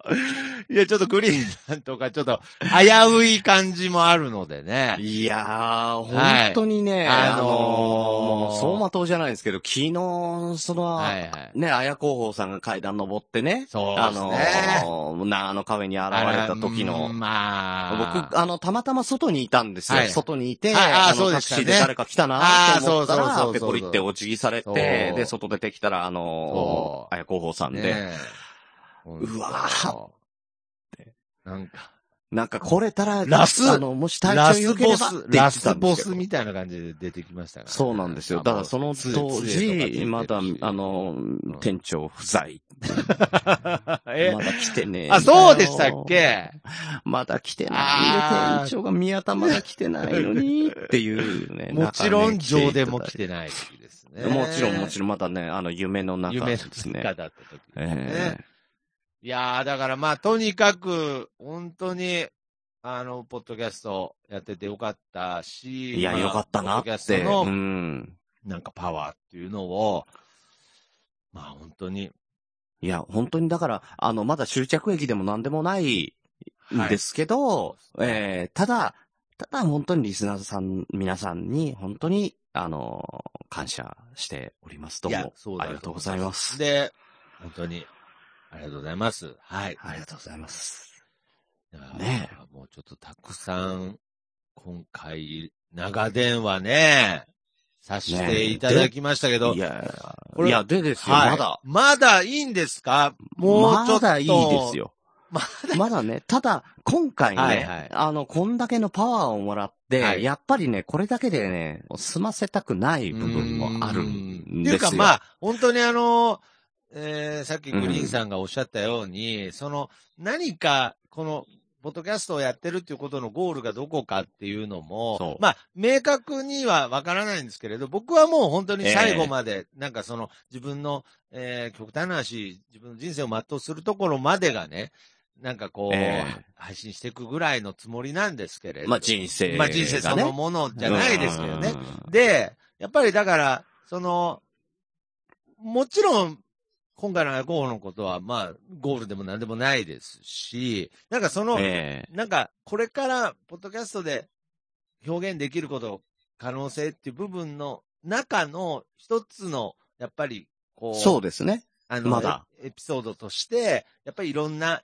いや、ちょっとグリーンさんとか、ちょっと、危うい感じもあるのでね。いやー、はい。本当にね、あのーあのーもう走馬灯じゃないですけど、昨日、その、はいはい。ね、綾候補さんが階段登ってね、そうですあのね。ー、長野カフェに現れた時の。あまあ。僕、あの、たまたま外にいたんですよ。はい。外にいて、ああのそうでしたね。タクシーで誰か来たなああと思ったら、そうそうそうそうペコリってお辞儀されて、で、外出てきたら、あのそー、綾候補さんで、ねえ。うわー。なんか、なんか来れたら、ラスあの、もし体調良けれボスばラスボスみたいな感じで出てきましたから、そうなんですよ。だからその当時、まだ、あ、の、店長不在。[LAUGHS] え？まだ来てねえ。あ、そうでしたっけ？まだ来てない。店長が宮田まだ来てないのに、っていうね。もちろん、上でも来来てないね。もちろん、もちろろん、まだね、あの、夢の中夢のですね。中だった時ね。えいやー、だからまあ、とにかく、本当に、あの、ポッドキャストやっててよかったえし、いや、まあよかったなっポッドキャスて。トの、うん。なんかパワーっていうのを、まあ本当に、いや、本当にだから、あの、まだ終着駅でも何でもないんですけど、そうですねえーただ、ただ本当にリスナーさん、皆さんに本当に、あの、感謝しております。どうも。そうだありがとうございます。で、本当に、ありがとうございます。はい。ありがとうございます。ねもうちょっとたくさん、今回、長電話ね、さしていただきましたけど、いやいや、でですよ、はいまだ。まだいいんですか？もうちょっと。まだいいです。よ。ままだね、ただ、今回ね、はいはい。あの、こんだけのパワーをもらって、はい。やっぱりね、これだけでね、済ませたくない部分もあるんっていうですよ。かまあ、本当にあの、えー、さっきグリーンさんがおっしゃったように、その、何か、この、ポッドキャストをやってるっていうことのゴールがどこかっていうのそもう、まあ、明確にはわからないんですけれど、僕はもう本当に最後まで、なんかその、自分の、えー、極端な話、自分の人生を全うするところまでがね、なんかこう、え配信していくぐらいのつもりなんですけれど。まあ人生がねまあ人生そのものじゃないですけどね。うんで、やっぱりだから、その、もちろん、今回の候補のことは、まあ、ゴールでも何でもないですし、なんかその、えなんか、これから、ポッドキャストで表現できること、可能性っていう部分の中の一つの、やっぱり、こう、えそうですね。あの、まだエエピソードとして、やっぱりいろんな、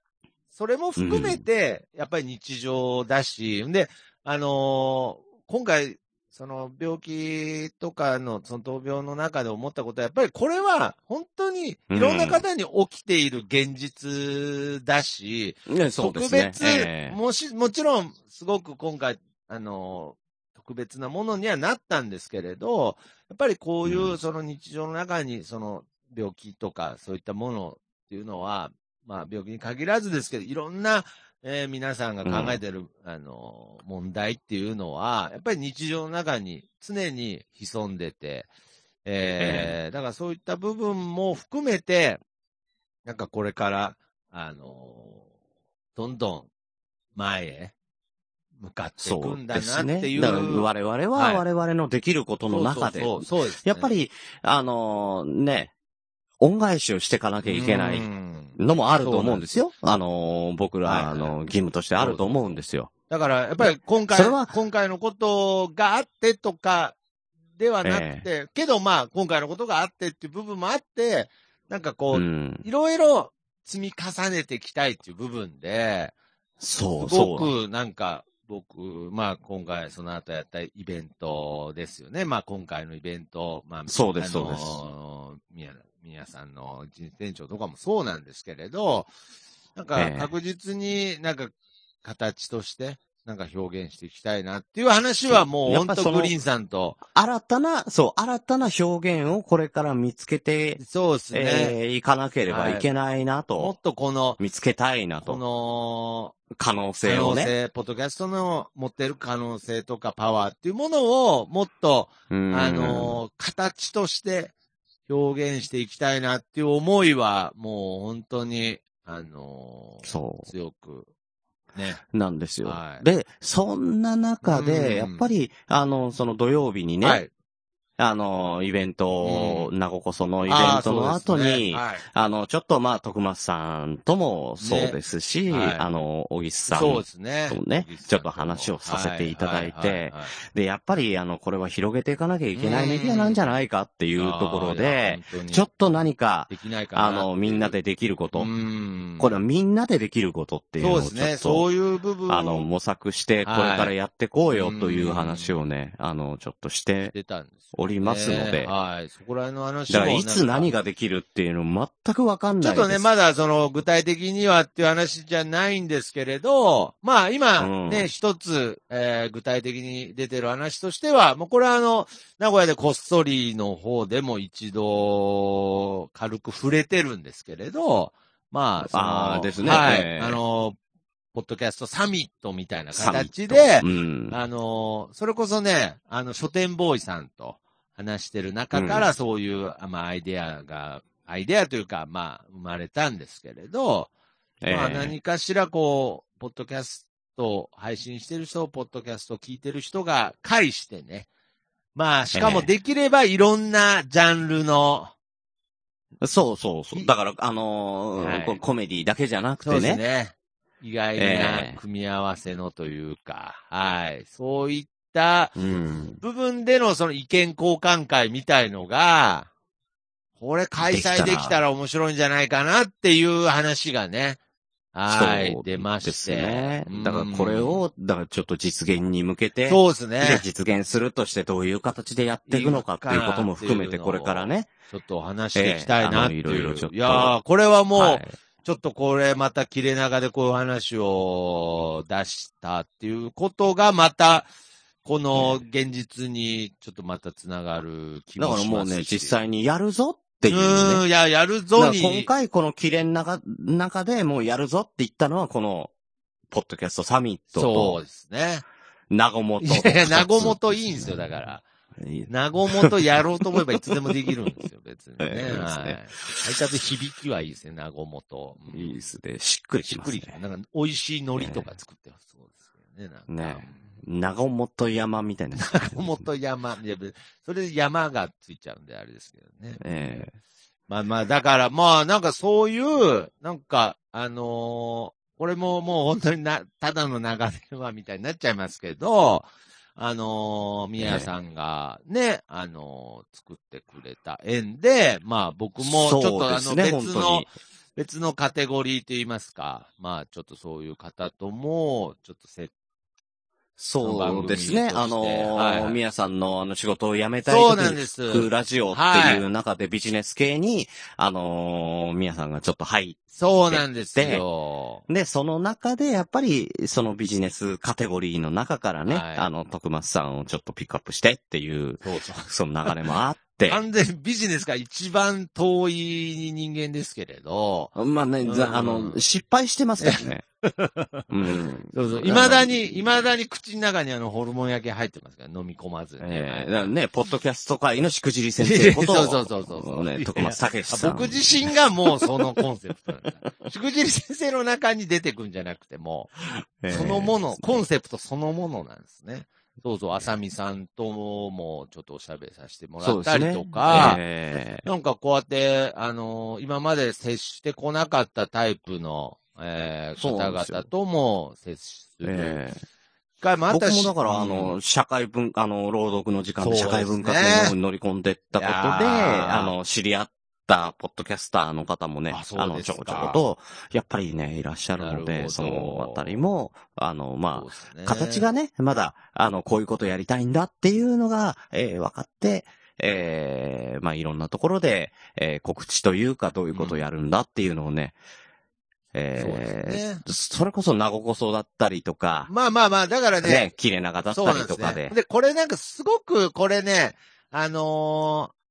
それも含めて、やっぱり日常だし、で、あのー今回、その病気とかの、その闘病の中で思ったことは、やっぱりこれは本当にいろんな方に起きている現実だし、うです特ね。別、ええ。もし、もちろん、すごく今回、あの、特別なものにはなったんですけれど、やっぱりこういうう、その日常の中に、その病気とか、そういったものっていうのは、まあ、病気に限らずですけど、いろんな、えー皆さんが考えてる、あの、問題っていうのは、やっぱり日常の中に常に潜んでて、えーだからそういった部分も含めて、なんかこれから、あのどんどん前へ向かっていくそうんだですね。なっていう。だから我々ははい。我々のできることの中で、そうそうそう。そうですね、やっぱり、あのね、恩返しをしていかなきゃいけない。うんのもあると思うんですよ。あの、僕はいらの義務としてあると思うんですよ。だから、やっぱり今回、今回のことがあってとかではなくて、けどまあ、今回のことがあってっていう部分もあって、なんかこう、うん。いろいろ積み重ねていきたいっていう部分で、そう、すごそう。くなんか、僕、まあ今回その後やったイベントですよね。まあ今回のイベント、まあ、そうですそう宮、宮さんの人事店長とかもそうなんですけれど、なんかええ。確実になんか形として、なんか表現していきたいなっていう話はもう本当グリーンさんと、新たな、そう、新たな表現をこれから見つけて、そうですね。えーいかなければいけないなもとっ、とこの、見つけたいなこと。と、の、可能可性をね。能性、ポッドキャストの持ってる可能性とかパワーっていうものをもっと、うん。あの、形として表現していきたいなっていう思いは、もう本当に、あの、そう。強く、ね。なんですよ。はいで、そんな中うんで、やっぱり、あの、その土曜日にね、はい。あの、イベント、う名古こそのイベントの後に、ね。はい。あの、ちょっとまあ、徳松さんともそうですし、ね。はい。あの、小木さんそうですね。とねちょっと話をさせていただいてで、やっぱり、あの、これは広げていかなきゃいけないメディアなんじゃないかっていうところで、ちょっと何か、あの、みんなでできること、うん。これはみんなでできることっていうのをちょっと、そうですね。そういう部分を。あの、模索して、これからやってこうよという話をね、あの、ちょっとして出たんですおりますので、はい。そこら辺の話だからもいつ何がができるっていうの全くわかんない。ちょっとね、まだその具体的にはっていう話じゃないんですけれど、まあ今うんね、一つ、えー具体的に出てる話としては、もうこれはあの、名古屋でこっそりの方でも一度軽く触れてるんですけれど、まあ、そのあーですねはい。ええあの、ポッドキャストサミットみたいな形で、うん。あの、それこそね、あの、書店ボーイさんと話してる中からそういう、あまあ、アイデアが、アイデアというか、まあ、生まれたんですけれど、まあ、ええ何かしらこう、ポッドキャスト配信してる人、ポッドキャスト聞いてる人が介してね、まあ、しかもええできればいろんなジャンルの、そうそうそう。だから、あのーはいこコメディだけじゃなくそうてね。ですね。意外えなえ組み合わせのというか、はい。そういったうん。部分でのその意見交換会みたいのが、これ開催できたら面白いんじゃないかなっていう話がね、はい、出まして。ですねうん。だからこれを、だからちょっと実現に向けて、そうですね。実現するとしてどういう形でやっていくのかっていうことも含めてこれからね。ちょっとお話していきたいなっていう。いろいろちょっといやーこれはもう、はいちょっとこれまた切れ長でこういう話を出したっていうことがまた、この現実にちょっとまた繋がる気だもしますし。からもうね、実際にやるぞっていううね。ーん、いや、やるだぞに。から今回この切れん中、中でもうやるぞって言ったのはこの、ポッドキャストサミットそうと、ですね。なごもと。いやなごもといいんですよ、だから。なごもとやろうと思えばいつでもできるんですよ、別にね。[LAUGHS] ええそうですねはい。相方響きはいいですね、なごもと。うんいいですね。しっくりしっくしますね。。りなんか、美味しい海苔とか作ってます。そうですけどね、なんか。ね長本山みたいな。なごもと山。いや、別それで山がついちゃうんであれですけどね。ええまあまあ、だからまあ、なんかそういう、なんか、あのーこれももう本当にな、ただの流れはみたいになっちゃいますけど、あのー宮さんがね、あのー作ってくれた縁で、まあ僕もちょっとあの別の別のカテゴリーと言いますか、まあちょっとそういう方とも、ちょっとせそうですね。あのはいはいー、宮さんのあの仕事を辞めたいそうなんです。ラジオっていう中でビジネス系に、あのー、宮さんがちょっと入そうなんですよ。で、その中で、やっぱり、そのビジネスカテゴリーの中からね、はいあの、徳松さんをちょっとピックアップしてっていう、そうそう。その流れもあって、完全にビジネスが一番遠い人間ですけれど、まあね、うんざあの、失敗してますからね。[LAUGHS] うん。そうそう。未だに、未だに口の中にあの、ホルモン焼け入ってますから、飲み込まずに。ええだからね、ポッドキャスト界のしくじり先生こと、そうそうそうそうそうね、徳松武さん。僕自身がもうそのコンセプトなんだ。[LAUGHS] しくじり先生の中に出てくんじゃなくても、ええそのもの、コンセプトそのものなんですね。そうそう、あさみさんともちょっとおしゃべりさせてもらったりとか、ええなんかこうやって、あの今まで接してこなかったタイプの、えー方々とも接する。ええ機会もあったし。僕もだから、あうん。の、社会文、あの、朗読の時間で社会文化系の方に乗り込んでったことで、あの、知り合ったポッドキャスターの方もね、ああの、ちょこちょこと、やっぱりね、いらっしゃるので、そのあたりも、あの、まあ、形がね、まだ、あの、こういうことやりたいんだっていうのが、えー分かって、えーまあ、いろんなところで、えー告知というか、どういうことをやるんだっていうのをね、うですねーそれこそ、名古こそだったりとか、まあまあまあ、だからね、ね、綺麗な方だったりとかで。ね。で、これなんかすごく、これね、あのー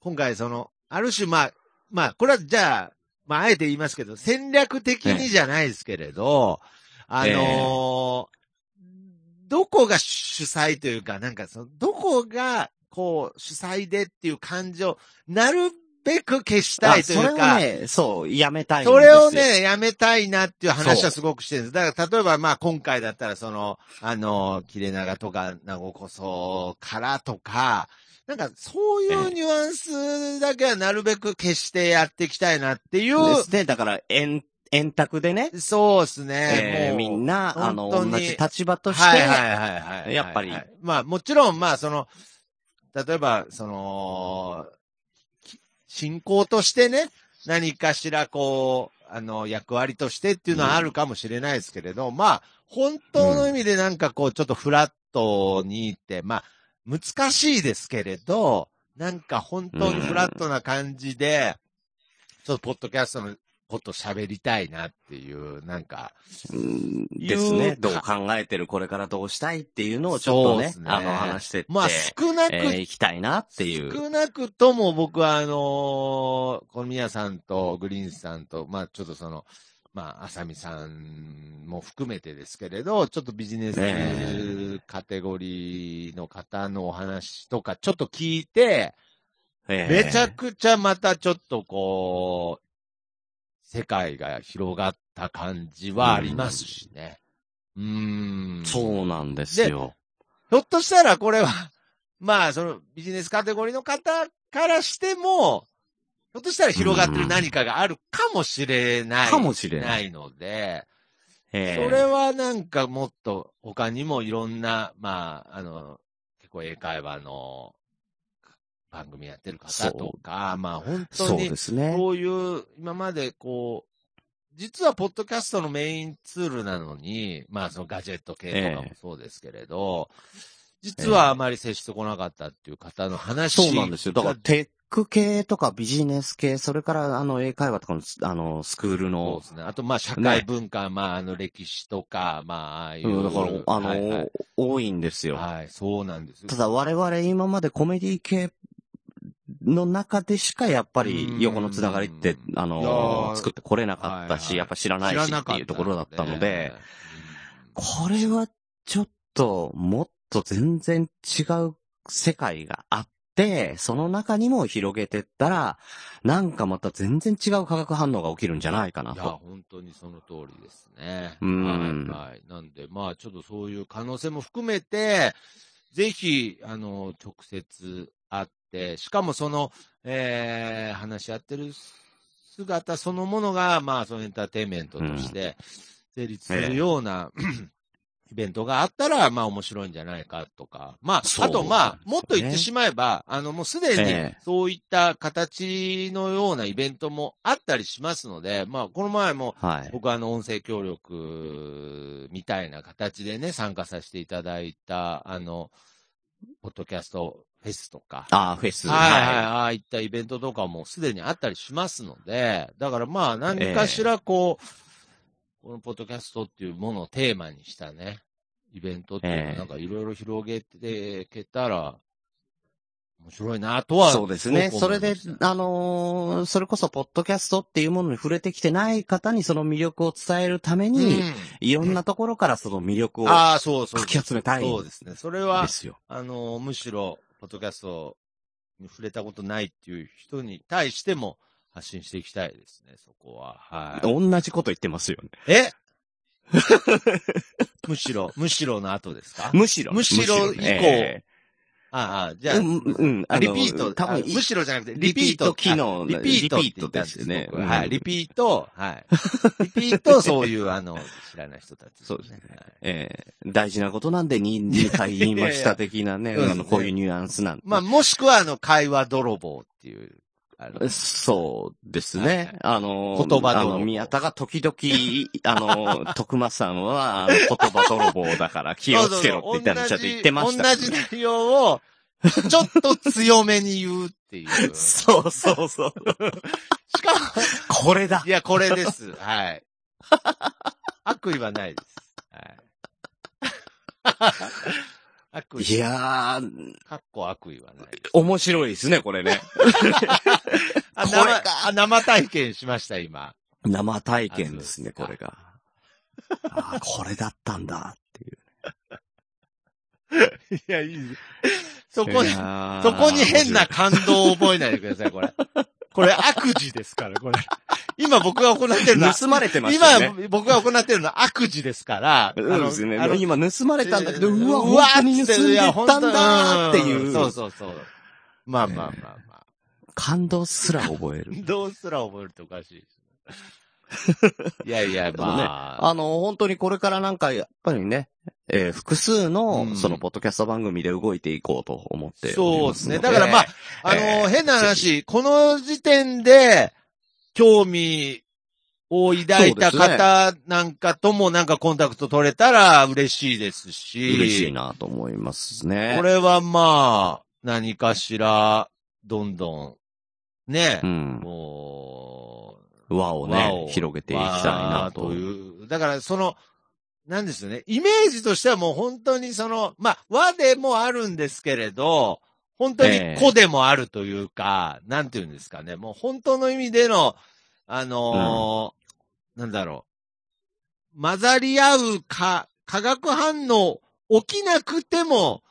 今回その、ある種まあ、まあ、これはじゃあ、まあ、あえて言いますけど、戦略的にじゃないですけれど、あのーどこが主催というか、なんかその、どこが、こう、主催でっていう感じを、なるべく消したいというあそれか、をね、そう、やめたい。それをね、やめたいなっていう話はすごくしてるんです。だから、例えば、まあ、今回だったら、その、あの、切れ長とか、名護こそからとか、なんか、そういうニュアンスだけはなるべく消してやっていきたいなっていう、ですね。だから、円、円卓でね、そうですね。えーもうみんな、あの、同じ立場として、はいはいはいはい。やっぱりはいまあもちろん、まあその、例えば、その、き信仰としてね、何かしらこう、あの、役割としてっていうのはあるかもしれないですけれど、まあ、本当の意味でなんかこう、ちょっとフラットにって、まあ、難しいですけれど、なんか本当にフラットな感じで、ちょっとポッドキャストのこと喋りたいなっていう、なんか、ですね。かどう考えてる、これからどうしたいっていうのをちょっとね、ねあの、話してって、まあ少なくえー行きたいなっていう。少なくとも僕はあのーこの宮さんとグリーンさんと、まあちょっとその、まあ、あさみさんも含めてですけれど、ちょっとビジネえスカテゴリーの方のお話とかちょっと聞いて、えーめちゃくちゃまたちょっとこう、世界が広がった感じはありますしね。うーん。そうなんですよ。ひょっとしたらこれは、まあ、そのビジネスカテゴリーの方からしても、ひょっとしたら広がってる何かがあるかもしれない。かもしれないないので、えーそれはなんかもっと他にもいろんな、まあ、あの、結構英会話の番組やってる方とか、まあ本当そうにですね。そういう、今までこう、実はポッドキャストのメインツールなのに、まあそのガジェット系とかもそうですけれど、実はあまり接してこなかったっていう方の話そうなんですよ。だから、ク系とかビジネス系、それから、あの、英会話とかの、あの、スクールそうので、すね。あと、まあ、社会文化、まあ、あの、歴史とか、まあ、ああいう。うんだから、あの、はいはい多いんですよ。はい、そうなんですよ。ただ我々今までコメディ系の中でしかやっぱり横のつながりってう、んあの作ってこれなかったし、はいはいやっぱ知らないしっていうところだったので、知これはちょっともっと全然違う世界があって、その中にも広げてったら、なんかまた全然違う化学反応が起きるんじゃないかないや、と。本当にその通りですね。うんはい、はい。なんで、まあ、ちょっとそういう可能性も含めて、ぜひ、あの、直接会って、しかもその、えー、話し合ってる姿そのものが、まあ、そのエンターテインメントとして成立するような、イベントがあったら、まあ面白いんじゃないかとか。まあ、そうあとまあ、もっと言ってしまえば、あのもうすでにええそういった形のようなイベントもあったりしますので、まあこの前もはい。僕はあの音声協力みたいな形でね、参加させていただいた、あの、ポッドキャストフェスとか。ああ、フェス。はいはい、ああいったイベントとかもすでにあったりしますので、だからまあ何かしらこう、このポッドキャストっていうものをテーマにしたね、イベントっていうのええをなんかいろいろ広げていけたら、面白いなとは。そうですね。それであのーそれこそ、ポッドキャストっていうものに触れてきてない方にその魅力を伝えるために、うんいろんなところからその魅力をああ、そうそう。かき集めたいんそうですね。それはで、すよ。あの、むしろ、ポッドキャストに触れたことないっていう人に対しても発信していきたいですね、そこは。はい。同じこと言ってますよね。え？[LAUGHS] むしろ、むしろの後ですか？むしろ。むしろ以降。えああ、じゃあ、えうん、うん、リピート、多分あ、むしろじゃなくて、リピート機能あリピートリピートですね。はい、うん。リピート、はい。[LAUGHS] リピート、そういう、あの、知らない人たち、そうですね。はいええ。大事なことなんで 2, 2回言いました的なね、い。やいやあの、こういうニュアンスなんで。まあ、もしくは、あの、会話泥棒っていう、そうですね。あの、言葉あの、宮田が時々、あの、[LAUGHS] 徳間さんは、あの言葉泥棒だから気をつけろって言ったらちょっと言ってました、同じ同じ内容を、ちょっと強めに言うっていう。しそうそうそう。かも、これだい。や、これです。はい。悪意はないです。はい。悪意。いやー、かっこ悪意はない。面白いですね、これね。[LAUGHS] あ、これ生あ生体験しました、今。生体験ですね、これが。あーこれだったんだっていう。[LAUGHS] いや、いい。そこにそこに変な感動を覚えないでください、これ。これ悪事ですから、これ。今僕が行ってるのは、盗まれてましたよね。今僕が行ってるのは悪事ですから、そうですね。あの今盗まれたんだけど、えーうわ、本当に盗んでったんだっていう。んそうそうそう。まあまあまあまあ。感動すら覚える。どうすら覚えるとおかしい。[LAUGHS] いやいや、でもねまあ。あの、本当にこれからなんか、やっぱりね、えー複数うんの、その、ポッドキャスト番組で動いていこうと思ってそうですすね。だからまあ、あの、えー変な話、この時点で、興味を抱いた方なんかともなんかコンタクト取れたら嬉しいですし。嬉しいなと思いますね。これはまあ、何かしら、どんどん、ねう、ん。もう、輪をね、広げていきたいな輪と。という。だからその、なんですよね。イメージとしてはもう本当にその、まあ、和でもあるんですけれど、本当にええ子でもあるというか、なんていうんですかね。もう本当の意味での、あのーなんだろう。混ざり合うか、化学反応起きなくても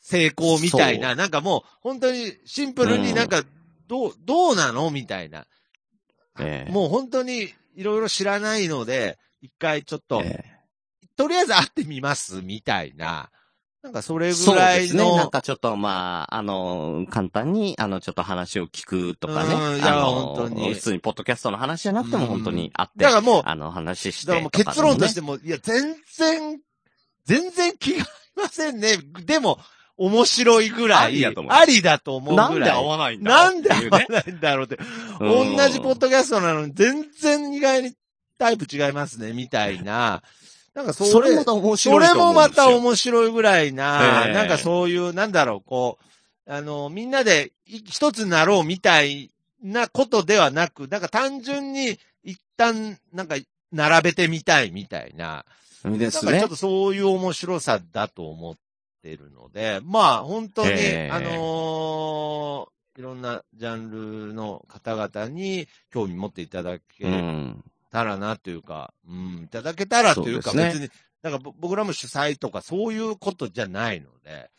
成功みたいな、なんかもう本当にシンプルになんか、どう、どうなのみたいな。ええもう本当にいろいろ知らないので、一回ちょっと、ええとりあえず会ってみますみたいな。なんかそれそうぐらいですね。の、なんかちょっとまあ、あの、簡単に、あの、ちょっと話を聞くとかね。うんいやあの本当に普通にポッドキャストの話じゃなくてもうん本当に会って、だからもう、あの、話してだからもう結論としねても、いや、全然、全然気が合いませんね。でも、面白いぐらい、ありだと思うありだと思うぐらい。なんで合わないんだなんで合わない？んだろうって。うん同じポッドキャストなのに、全然意外にタイプ違いますね、みたいな。なんかそれ、それもまた面白そいとれもま。た面白いぐらいな、ええなんかそういう、なんだろう、こう、あの、みんなでい一つになろうみたいなことではなく、なんか単純に一旦、なんか、並べてみたいみたいな、ですねなんかちょっ。とそういう面白さだと思ってるので、まあ本当に、ええあのーいろんなジャンルの方々に興味持っていただけうん。たらなというか、うん、いただけたらというか、そうです別に、なんかぼ僕らも主催とかそういうことじゃないので、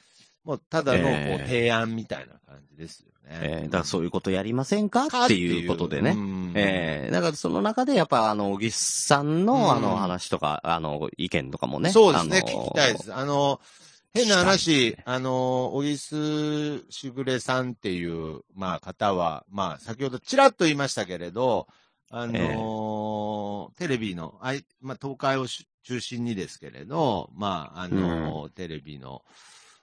もうただのこうええ提案みたいな感じですよね。えーだからそういうことやりませんか？っていうことでね。ねええだからその中でやっぱあの、小木さんうんのあの話とか、あの、意見とかもね。そうですね、聞きたいです。あの、変な話、あの、小木須しぐれさんっていう、まあ、方は、まあ、先ほどちらっと言いましたけれど、あのーの、テレビの、あい、まあ、東海をし中心にですけれど、まあ、あの、テレビの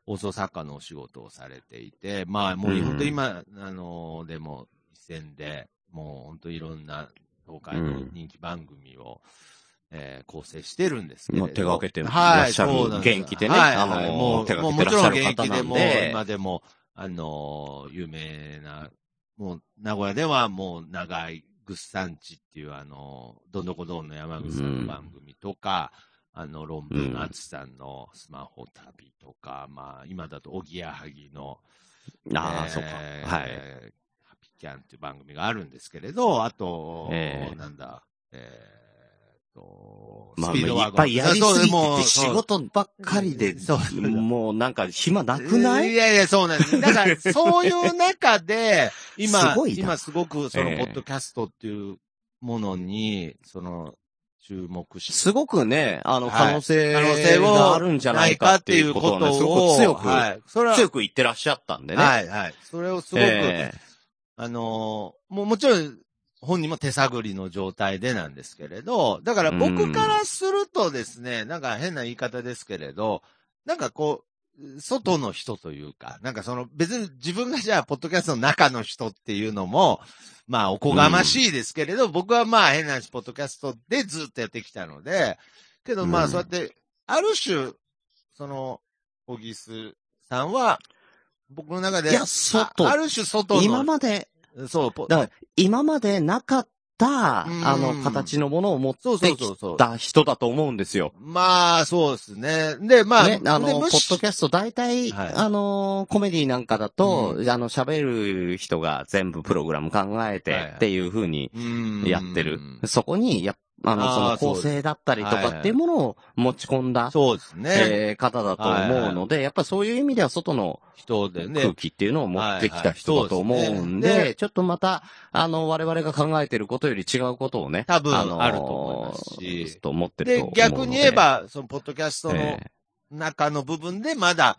放送作家のお仕事をされていて、まあ、もううん。本当今、あの、でも、一戦で、もう本当いろんな東海の人気番組を、えー構成してるんですけれど。まあ手がけてらはい、っしゃるそうなんです。元気でねはいあのはいもう、手がもうけてらっしゃるもちろん元方なんで気でもう、今でも、あの、有名な、もう、名古屋ではもう長い、グッサンチっていうあの、どんどこどんの山口さんの番組とか、あの、論文のあつさんのスマホ旅とか、まあ、今だと、おぎやはぎの、ああ、えーそうか。はい。ハピキャンっていう番組があるんですけれど、あと、えーなんだ、えーと、まあ、スピードワゴンいっぱいやりすぎてて仕事ばっかりで、そうもうなんか暇なくない？いやいや、そうなんです。だから、そういう中で、[LAUGHS] 今、今すごく、その、ええポッドキャストっていうものに、その、注目しすごくね、あの、はい可能性があるんじゃないかっていうことをね、すごく強く、はい。それは、強く言ってらっしゃったんでね。はい、はい。それをすごく、えあのーもうもちろん、本人も手探りの状態でなんですけれど、だから僕からするとですね、なんか変な言い方ですけれど、なんかこう、外の人というか、なんかその別に自分がじゃあ、ポッドキャストの中の人っていうのも、まあ、おこがましいですけれど、僕はまあ変な話、ポッドキャストでずっとやってきたので、けどまあうんそうやって、ある種、その、小木須さんは、僕の中で、いや外。あある種外の、今まで、そう、ポだから今までなかった、うんあの、形のものを持ってき。た人だと思うんですよ。まあ、そうですね。で、まあ、ね、あの、ポッドキャスト大体、はいあの、コメディなんかだと、うあの、喋る人が全部プログラム考えてっていう風にうんやってる。そこに、やっあの、その構成だったりとかっていうものを持ち込んだ、そうですね。えー方だと思うので、やっぱりそういう意味では外の人でね空。気っていうのを持ってきた人だと思うんでちょっとまた、あの、我々が考えてることより違うことをね、多分のあると思いますしと思ってるとで思う、ので。逆に言えば、その、ポッドキャストのえ中の部分でまだ、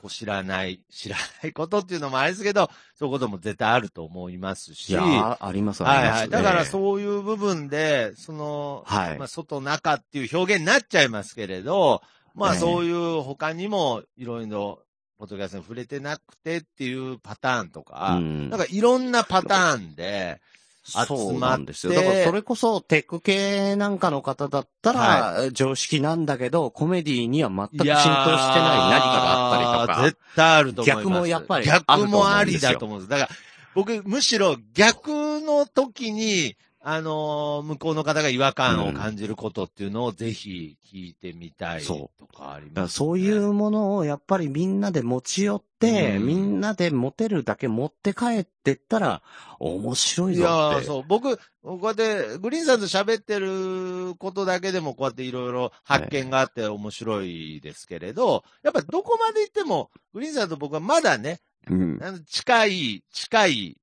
こう知らない、[LAUGHS] 知らないことっていうのもあれですけど、そういうことも絶対あると思いますーいし。や、あります、あります。はいはい。だからう。そういう部分で、その、はいまあ、外中っていう表現になっちゃいますけれど、まあええそういう他にもいろいろ、ポッドキャストに触れてなくてっていうパターンとか、うんなんかいろんなパターンで、そうなんですよ。だからそれこそテック系なんかの方だったら、常識なんだけど、コメディには全く浸透してない何かがあったりとか。絶対あると思います。逆もやっぱり逆もありだと思うんです。だから、僕、むしろ逆の時に、あのー向こうの方が違和感を感じることっていうのをぜひ聞いてみたいとかありだからます、そういうものをやっぱりみんなで持ち寄って、うんみんなで持てるだけ持って帰ってったら、面白いいぞって。やーそう。僕、こうやって、グリーンさんと喋ってることだけでも、こうやっていろいろ発見があって面白いですけれど、やっぱりどこまで行っても、グリーンさんと僕はまだね、うん。近い、近い、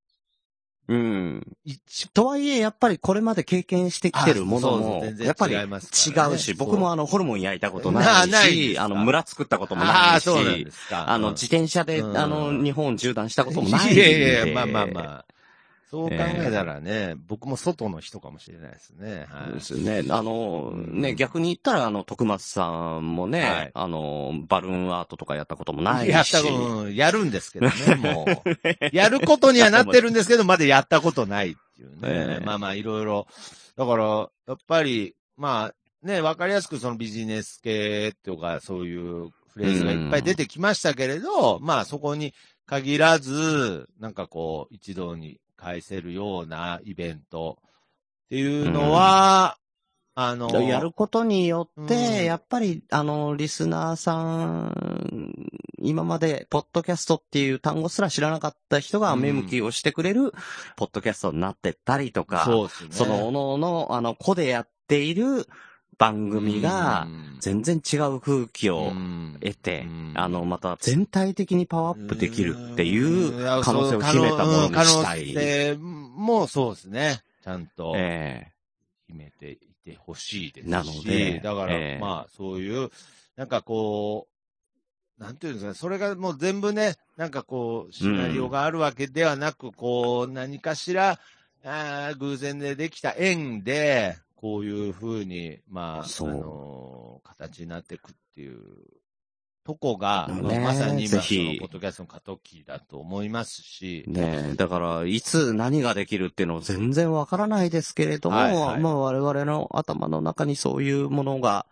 うん。一とはいえ、やっぱりこれまで経験してきてるものもやっぱり違うし、僕もあの、ホルモン焼いたことな [LAUGHS] ないし、あの、村作ったこともあないし。あの、うん自転車で、うんあの、日本縦断したこともないんいで。やいやいや、まあまあまあ。そう考えたらね、僕も外の人かもしれないですね。はい。ですよね。あの、うんね、逆に言ったら、あの、徳松さんもね、はいあの、バルーンアートとかやったこともないし。やったこと、うんやるんですけどね、もう。[LAUGHS] やることにはなってるんですけど、まだやったことないっていうね。ええまあまあ、いろいろ。だから、やっぱり、まあ、ね、わかりやすくそのビジネス系とか、そういうフレーズがいっぱい出てきましたけれど、まあそこに限らず、なんかこう、一堂に返せるようなイベント。っていうのは、あの、やることによって、うん。やっぱり、あの、リスナーさん、今まで、ポッドキャストっていう単語すら知らなかった人がうん目向きをしてくれる、ポッドキャストになってったりとか、その、おのおの、あの、子でやっている番組がう、ん。全然違う空気をうん得てうん、あの、また全体的にパワーアップできるっていう可能性を秘めたものにしたい。可能性もそうですね。ちゃんとえ。秘めていてほしいですし。なのでだから、ええ。まあ、そういう、なんかこう、なんていうんですかね、それがもう全部ね、なんかこう、シナリオがあるわけではなく、こう、何かしら、あー偶然でできた縁で、こういう風に、まあ、あそう。の、形になっていくっていうとこが、ねまさに今、ポッドキャストの過渡期だと思いますし、ねえ、だから、いつ何ができるっていうの全然わからないですけれども、はいはい。まあ我々の頭の中にそういうものが、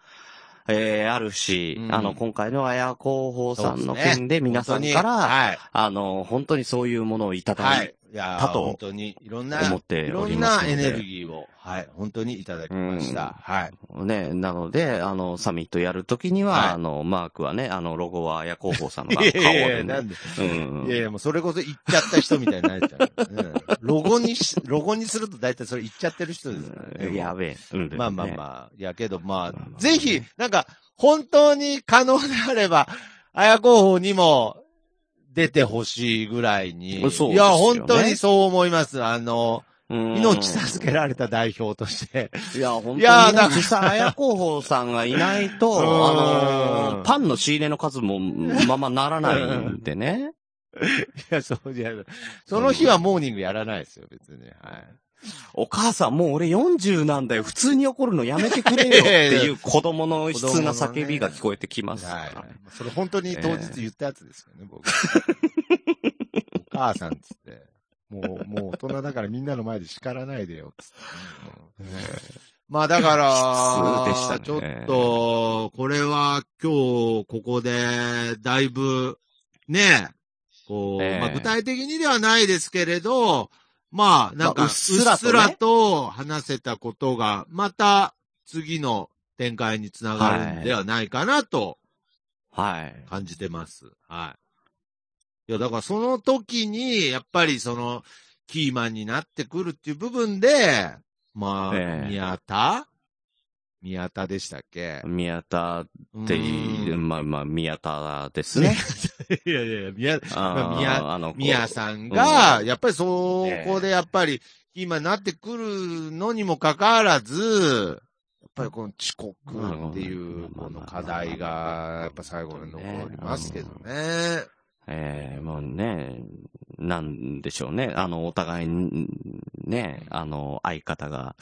えー、あるし、うん。あの、今回の綾広報さんの件で皆さんから、はい。あの、本当にそういうものをいただはいい。いやーたと本当に、いろんな、思っていろんおりますのでなエネルギーを、はい、本当にいただきました。はい。ね、なので、あの、サミットやるときには、はいあの、マークはね、あの、ロゴは綾広報さんの顔いやいやいでや、なね。んで、うんいやいや、もうそれこそ言っちゃった人みたいになっちゃう。うん、ロゴにし、[LAUGHS] ロゴにすると大体それ言っちゃってる人ですからね。やべえ。うんまあまあねまあ、やけどま、あぜひ、なんか、本当に可能であれば、綾候補にも出てほしいぐらいに。そうねいや、本当にそう思います。あの、うん命助けられた代表として。いや、本当に、ね。いやだから実際、綾候補さんがいないと、うんあのー、パンの仕入れの数もままならないんでね。[LAUGHS] いや、そうじゃ。その日はモーニングやらないですよ、別に。はい。[LAUGHS] お母さん、もう俺40なんだよ。普通に怒るのやめてくれよ [LAUGHS] っていう子供の悲痛な叫びが聞こえてきます。はい。それ本当に当日言ったやつですよね、僕。お母さんっつって。もう、もう大人だからみんなの前で叱らないでよ、つってね、[LAUGHS] まあだから、普通でしたねちょっと、これは今日ここで、だいぶ、ね、こう、ええまあ具体的にではないですけれど、まあなんか、まあうっすらと話せたことが、また次の展開につながるんではないかなとはい。感じてます。はい。いや、だからその時に、やっぱりその、キーマンになってくるっていう部分で、まあ、ええ宮田？宮田でしたっけ？宮田っていう、うんまあまあ、宮田ですね。[LAUGHS] いやいやいや、宮、あまあ宮ーあの、宮さんが、うんやっぱりそこでやっぱり、キーマンになってくるのにもかかわらず、やっぱりこの遅刻っていう、この課題が、やっぱ最後に残りますけどね。ええもうね、なんでしょうね。あの、お互いに、ね、あの、相方が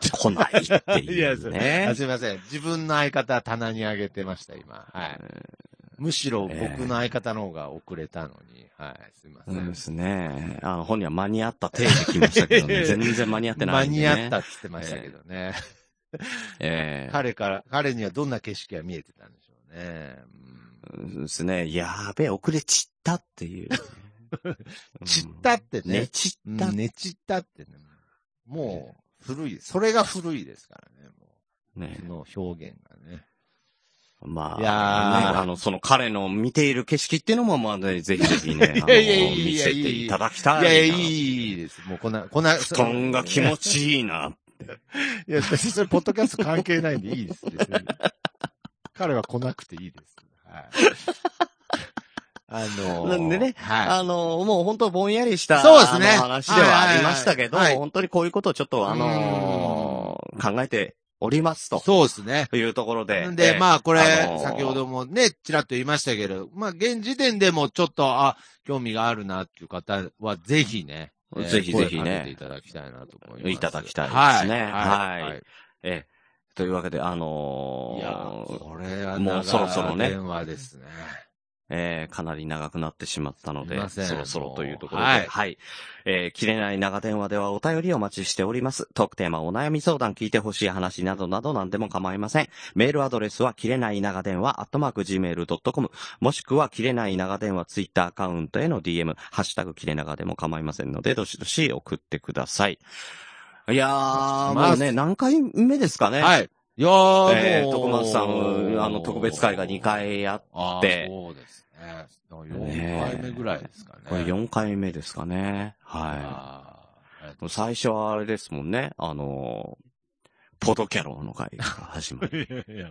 来ないっていうね [LAUGHS] あ。すいません。自分の相方は棚に上げてました、今。はい。むしろ僕の相方の方が遅れたのに。はい。すいませ。そうですね。あの、本人は間に合った体で来ましたけどね。[LAUGHS] 全然間に合ってないね。間に合ったって言ってましたけどね。ええ彼から、彼にはどんな景色が見えてたんでしょうね。そうですね。やべえ、遅れ散ったっていう。うん散ったってね。ね、散った。うん寝散ったってね。もう、古い。それが古いですからね。もねう、その表現がね。まあ、いやーねあの、その彼の見ている景色っていうのも、まあね、ぜひぜひね、あ [LAUGHS] のいやいやいやいや見せていただきたいな。いやいや、いいです。もうこんな、こんな、布団が気持ちいいな。いや、別にそれ、ポッドキャスト関係ないんでいいです。別に彼は来なくていいです。はい。あのーなんでねはい。あの、もう本当ぼんやりした、そうですね話ではありましたけど、はいはいはい本当にこういうことをちょっと、あのー考えておりますと。そうですね。いうところで。で、まあ、これ、あのー先ほどもね、ちらっと言いましたけど、まあ、現時点でもちょっと、あ、興味があるなっていう方は、ぜひね。えーぜひぜひねいただきたいなと思います。いただきたいですねはい。はいはい。ええ、というわけで、あのーいや、これはもうそろそろね電話ですね。えーかなり長くなってしまったのでそろそろというところで、もうは。はいいえー切れない長電話ではお便りをお待ちしております。トークテーマ、お悩み相談、聞いてほしい話などなど何でも構いません。メールアドレスは、切れない長電話、アットマーク gmail.com、もしくは、切れない長電話ツイッターアカウントへの DM、ハッシュタグ切れ長でも構いませんので、どしどし送ってください。いやー、もうね、何回目ですかね。はい。いやー、えー。徳松さん、あの、特別会が2回あっあてーそうですね。4回目ぐらいですかね。これ4回目ですかね。はあい。最初はあれですもんね。あの、ポドキャロの会が始まる。ー [LAUGHS] いやいや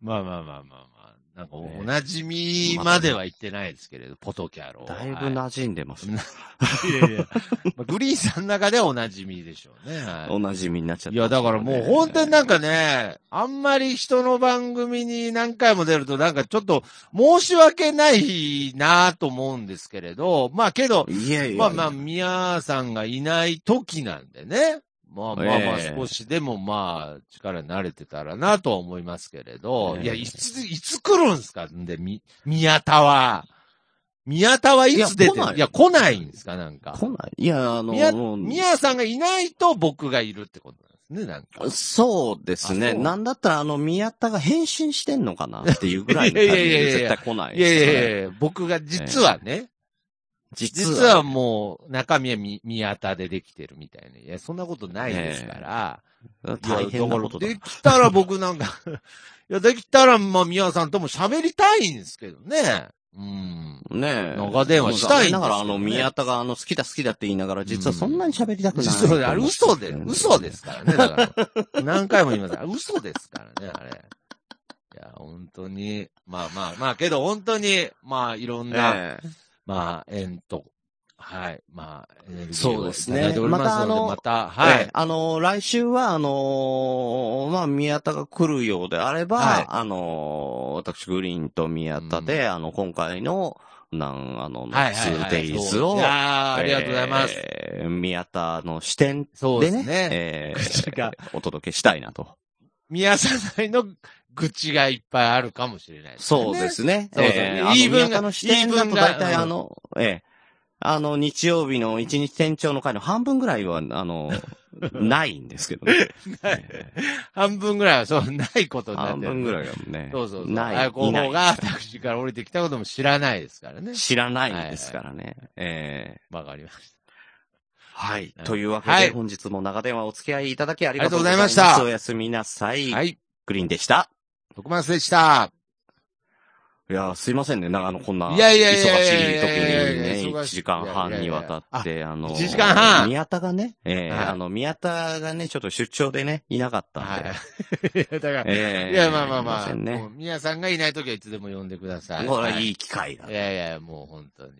まあまあまあまあまあ。なんか、ねおなじみまでは言ってないですけれど、ポトキャロ。だいぶは馴染んでますね。いやいや。まあグリーンさんの中ではおなじみでしょうね。はいお馴染みになっちゃった、いや、だからもう本当になんかね、あんまり人の番組に何回も出るとなんかちょっと申し訳ないなと思うんですけれど、まあけど、いやいや。まあまあ、宮さんがいない時なんでね。まあまあまあええ少しでもまあ力に慣れてたらなとは思いますけれど、ええいや、いつ、いつ来るんすか？んで、み、宮田は。宮田はいつ出ていや来ないいや、来ないんですか？なんか。来ない。いや、あの、宮、宮さんがいないと僕がいるってことなんですね、なんか。そうですね。なんだったら、あの、宮田が変身してんのかなっていうぐらいのタイミングでいやいやいやい絶や対来ないいやいですからやいや、僕が実はね、実実はもう中身はみ宮田でできてるみたいな。いや、そんなことないですから。大変なことだ。いやだからできたら僕なんか、[LAUGHS] いや、できたら、まあ、宮さんとも喋りたいんですけどね。うん。ねえ。長電話したいんねだから、あの、宮田が、あの、好きだ好きだって言いながら、実はそんなに喋りたくない。実はあれ嘘で、嘘ですからね。だから、何回も言います。あ嘘ですからね、あれ。いや、本当に、まあまあまあ、けど本当に、まあ、いろんな、ええまあ、縁と、はい、まあ、エネルギーそうをいですねただいておりますので、またあのまた、はいええ。あの、来週は、あのまあ、宮田が来るようであれば、はいあの私、グリーンと宮田で、あの、今回の、なん、あの、はいはいはい 2days を、いやーありがとうございます。えー宮田の視点そうでね、ですね。えーお届けしたいなと。宮さんの愚痴がいっぱいあるかもしれないですね。そうですね。そうそうえーあの言い分が宮田の視点だと言い分が大体あの、ええあの、日曜日の一日店長の会の半分ぐらいは、あの、[LAUGHS] ないんですけどね。え半分ぐらいはそう、ないことえになってる。半分ぐらいはね。そうそうそう。ない。あいない広報がタクシーから降りてきたことも知らないですからね。知らないですからね。ええわかりましはいは。いというわけで、はい本日も長電話お付き合いいただきありがとうございありがました。とうございましたおやすみなさい。た。はい。グリーンでした。徳松でした。いや、すいませんね。なあの、こんな、いやいや忙しい時にいやいやね、忙しい1時間半にわたって、あの、1時間半宮田がね、ええはいあの、宮田がね、ちょっと出張でね、いなかったんで。[LAUGHS] だから、ええいや、まあまあまあ。宮さんがいないときはいつでも呼んでください。これはいい。い機会だい。やいや、もう本当に。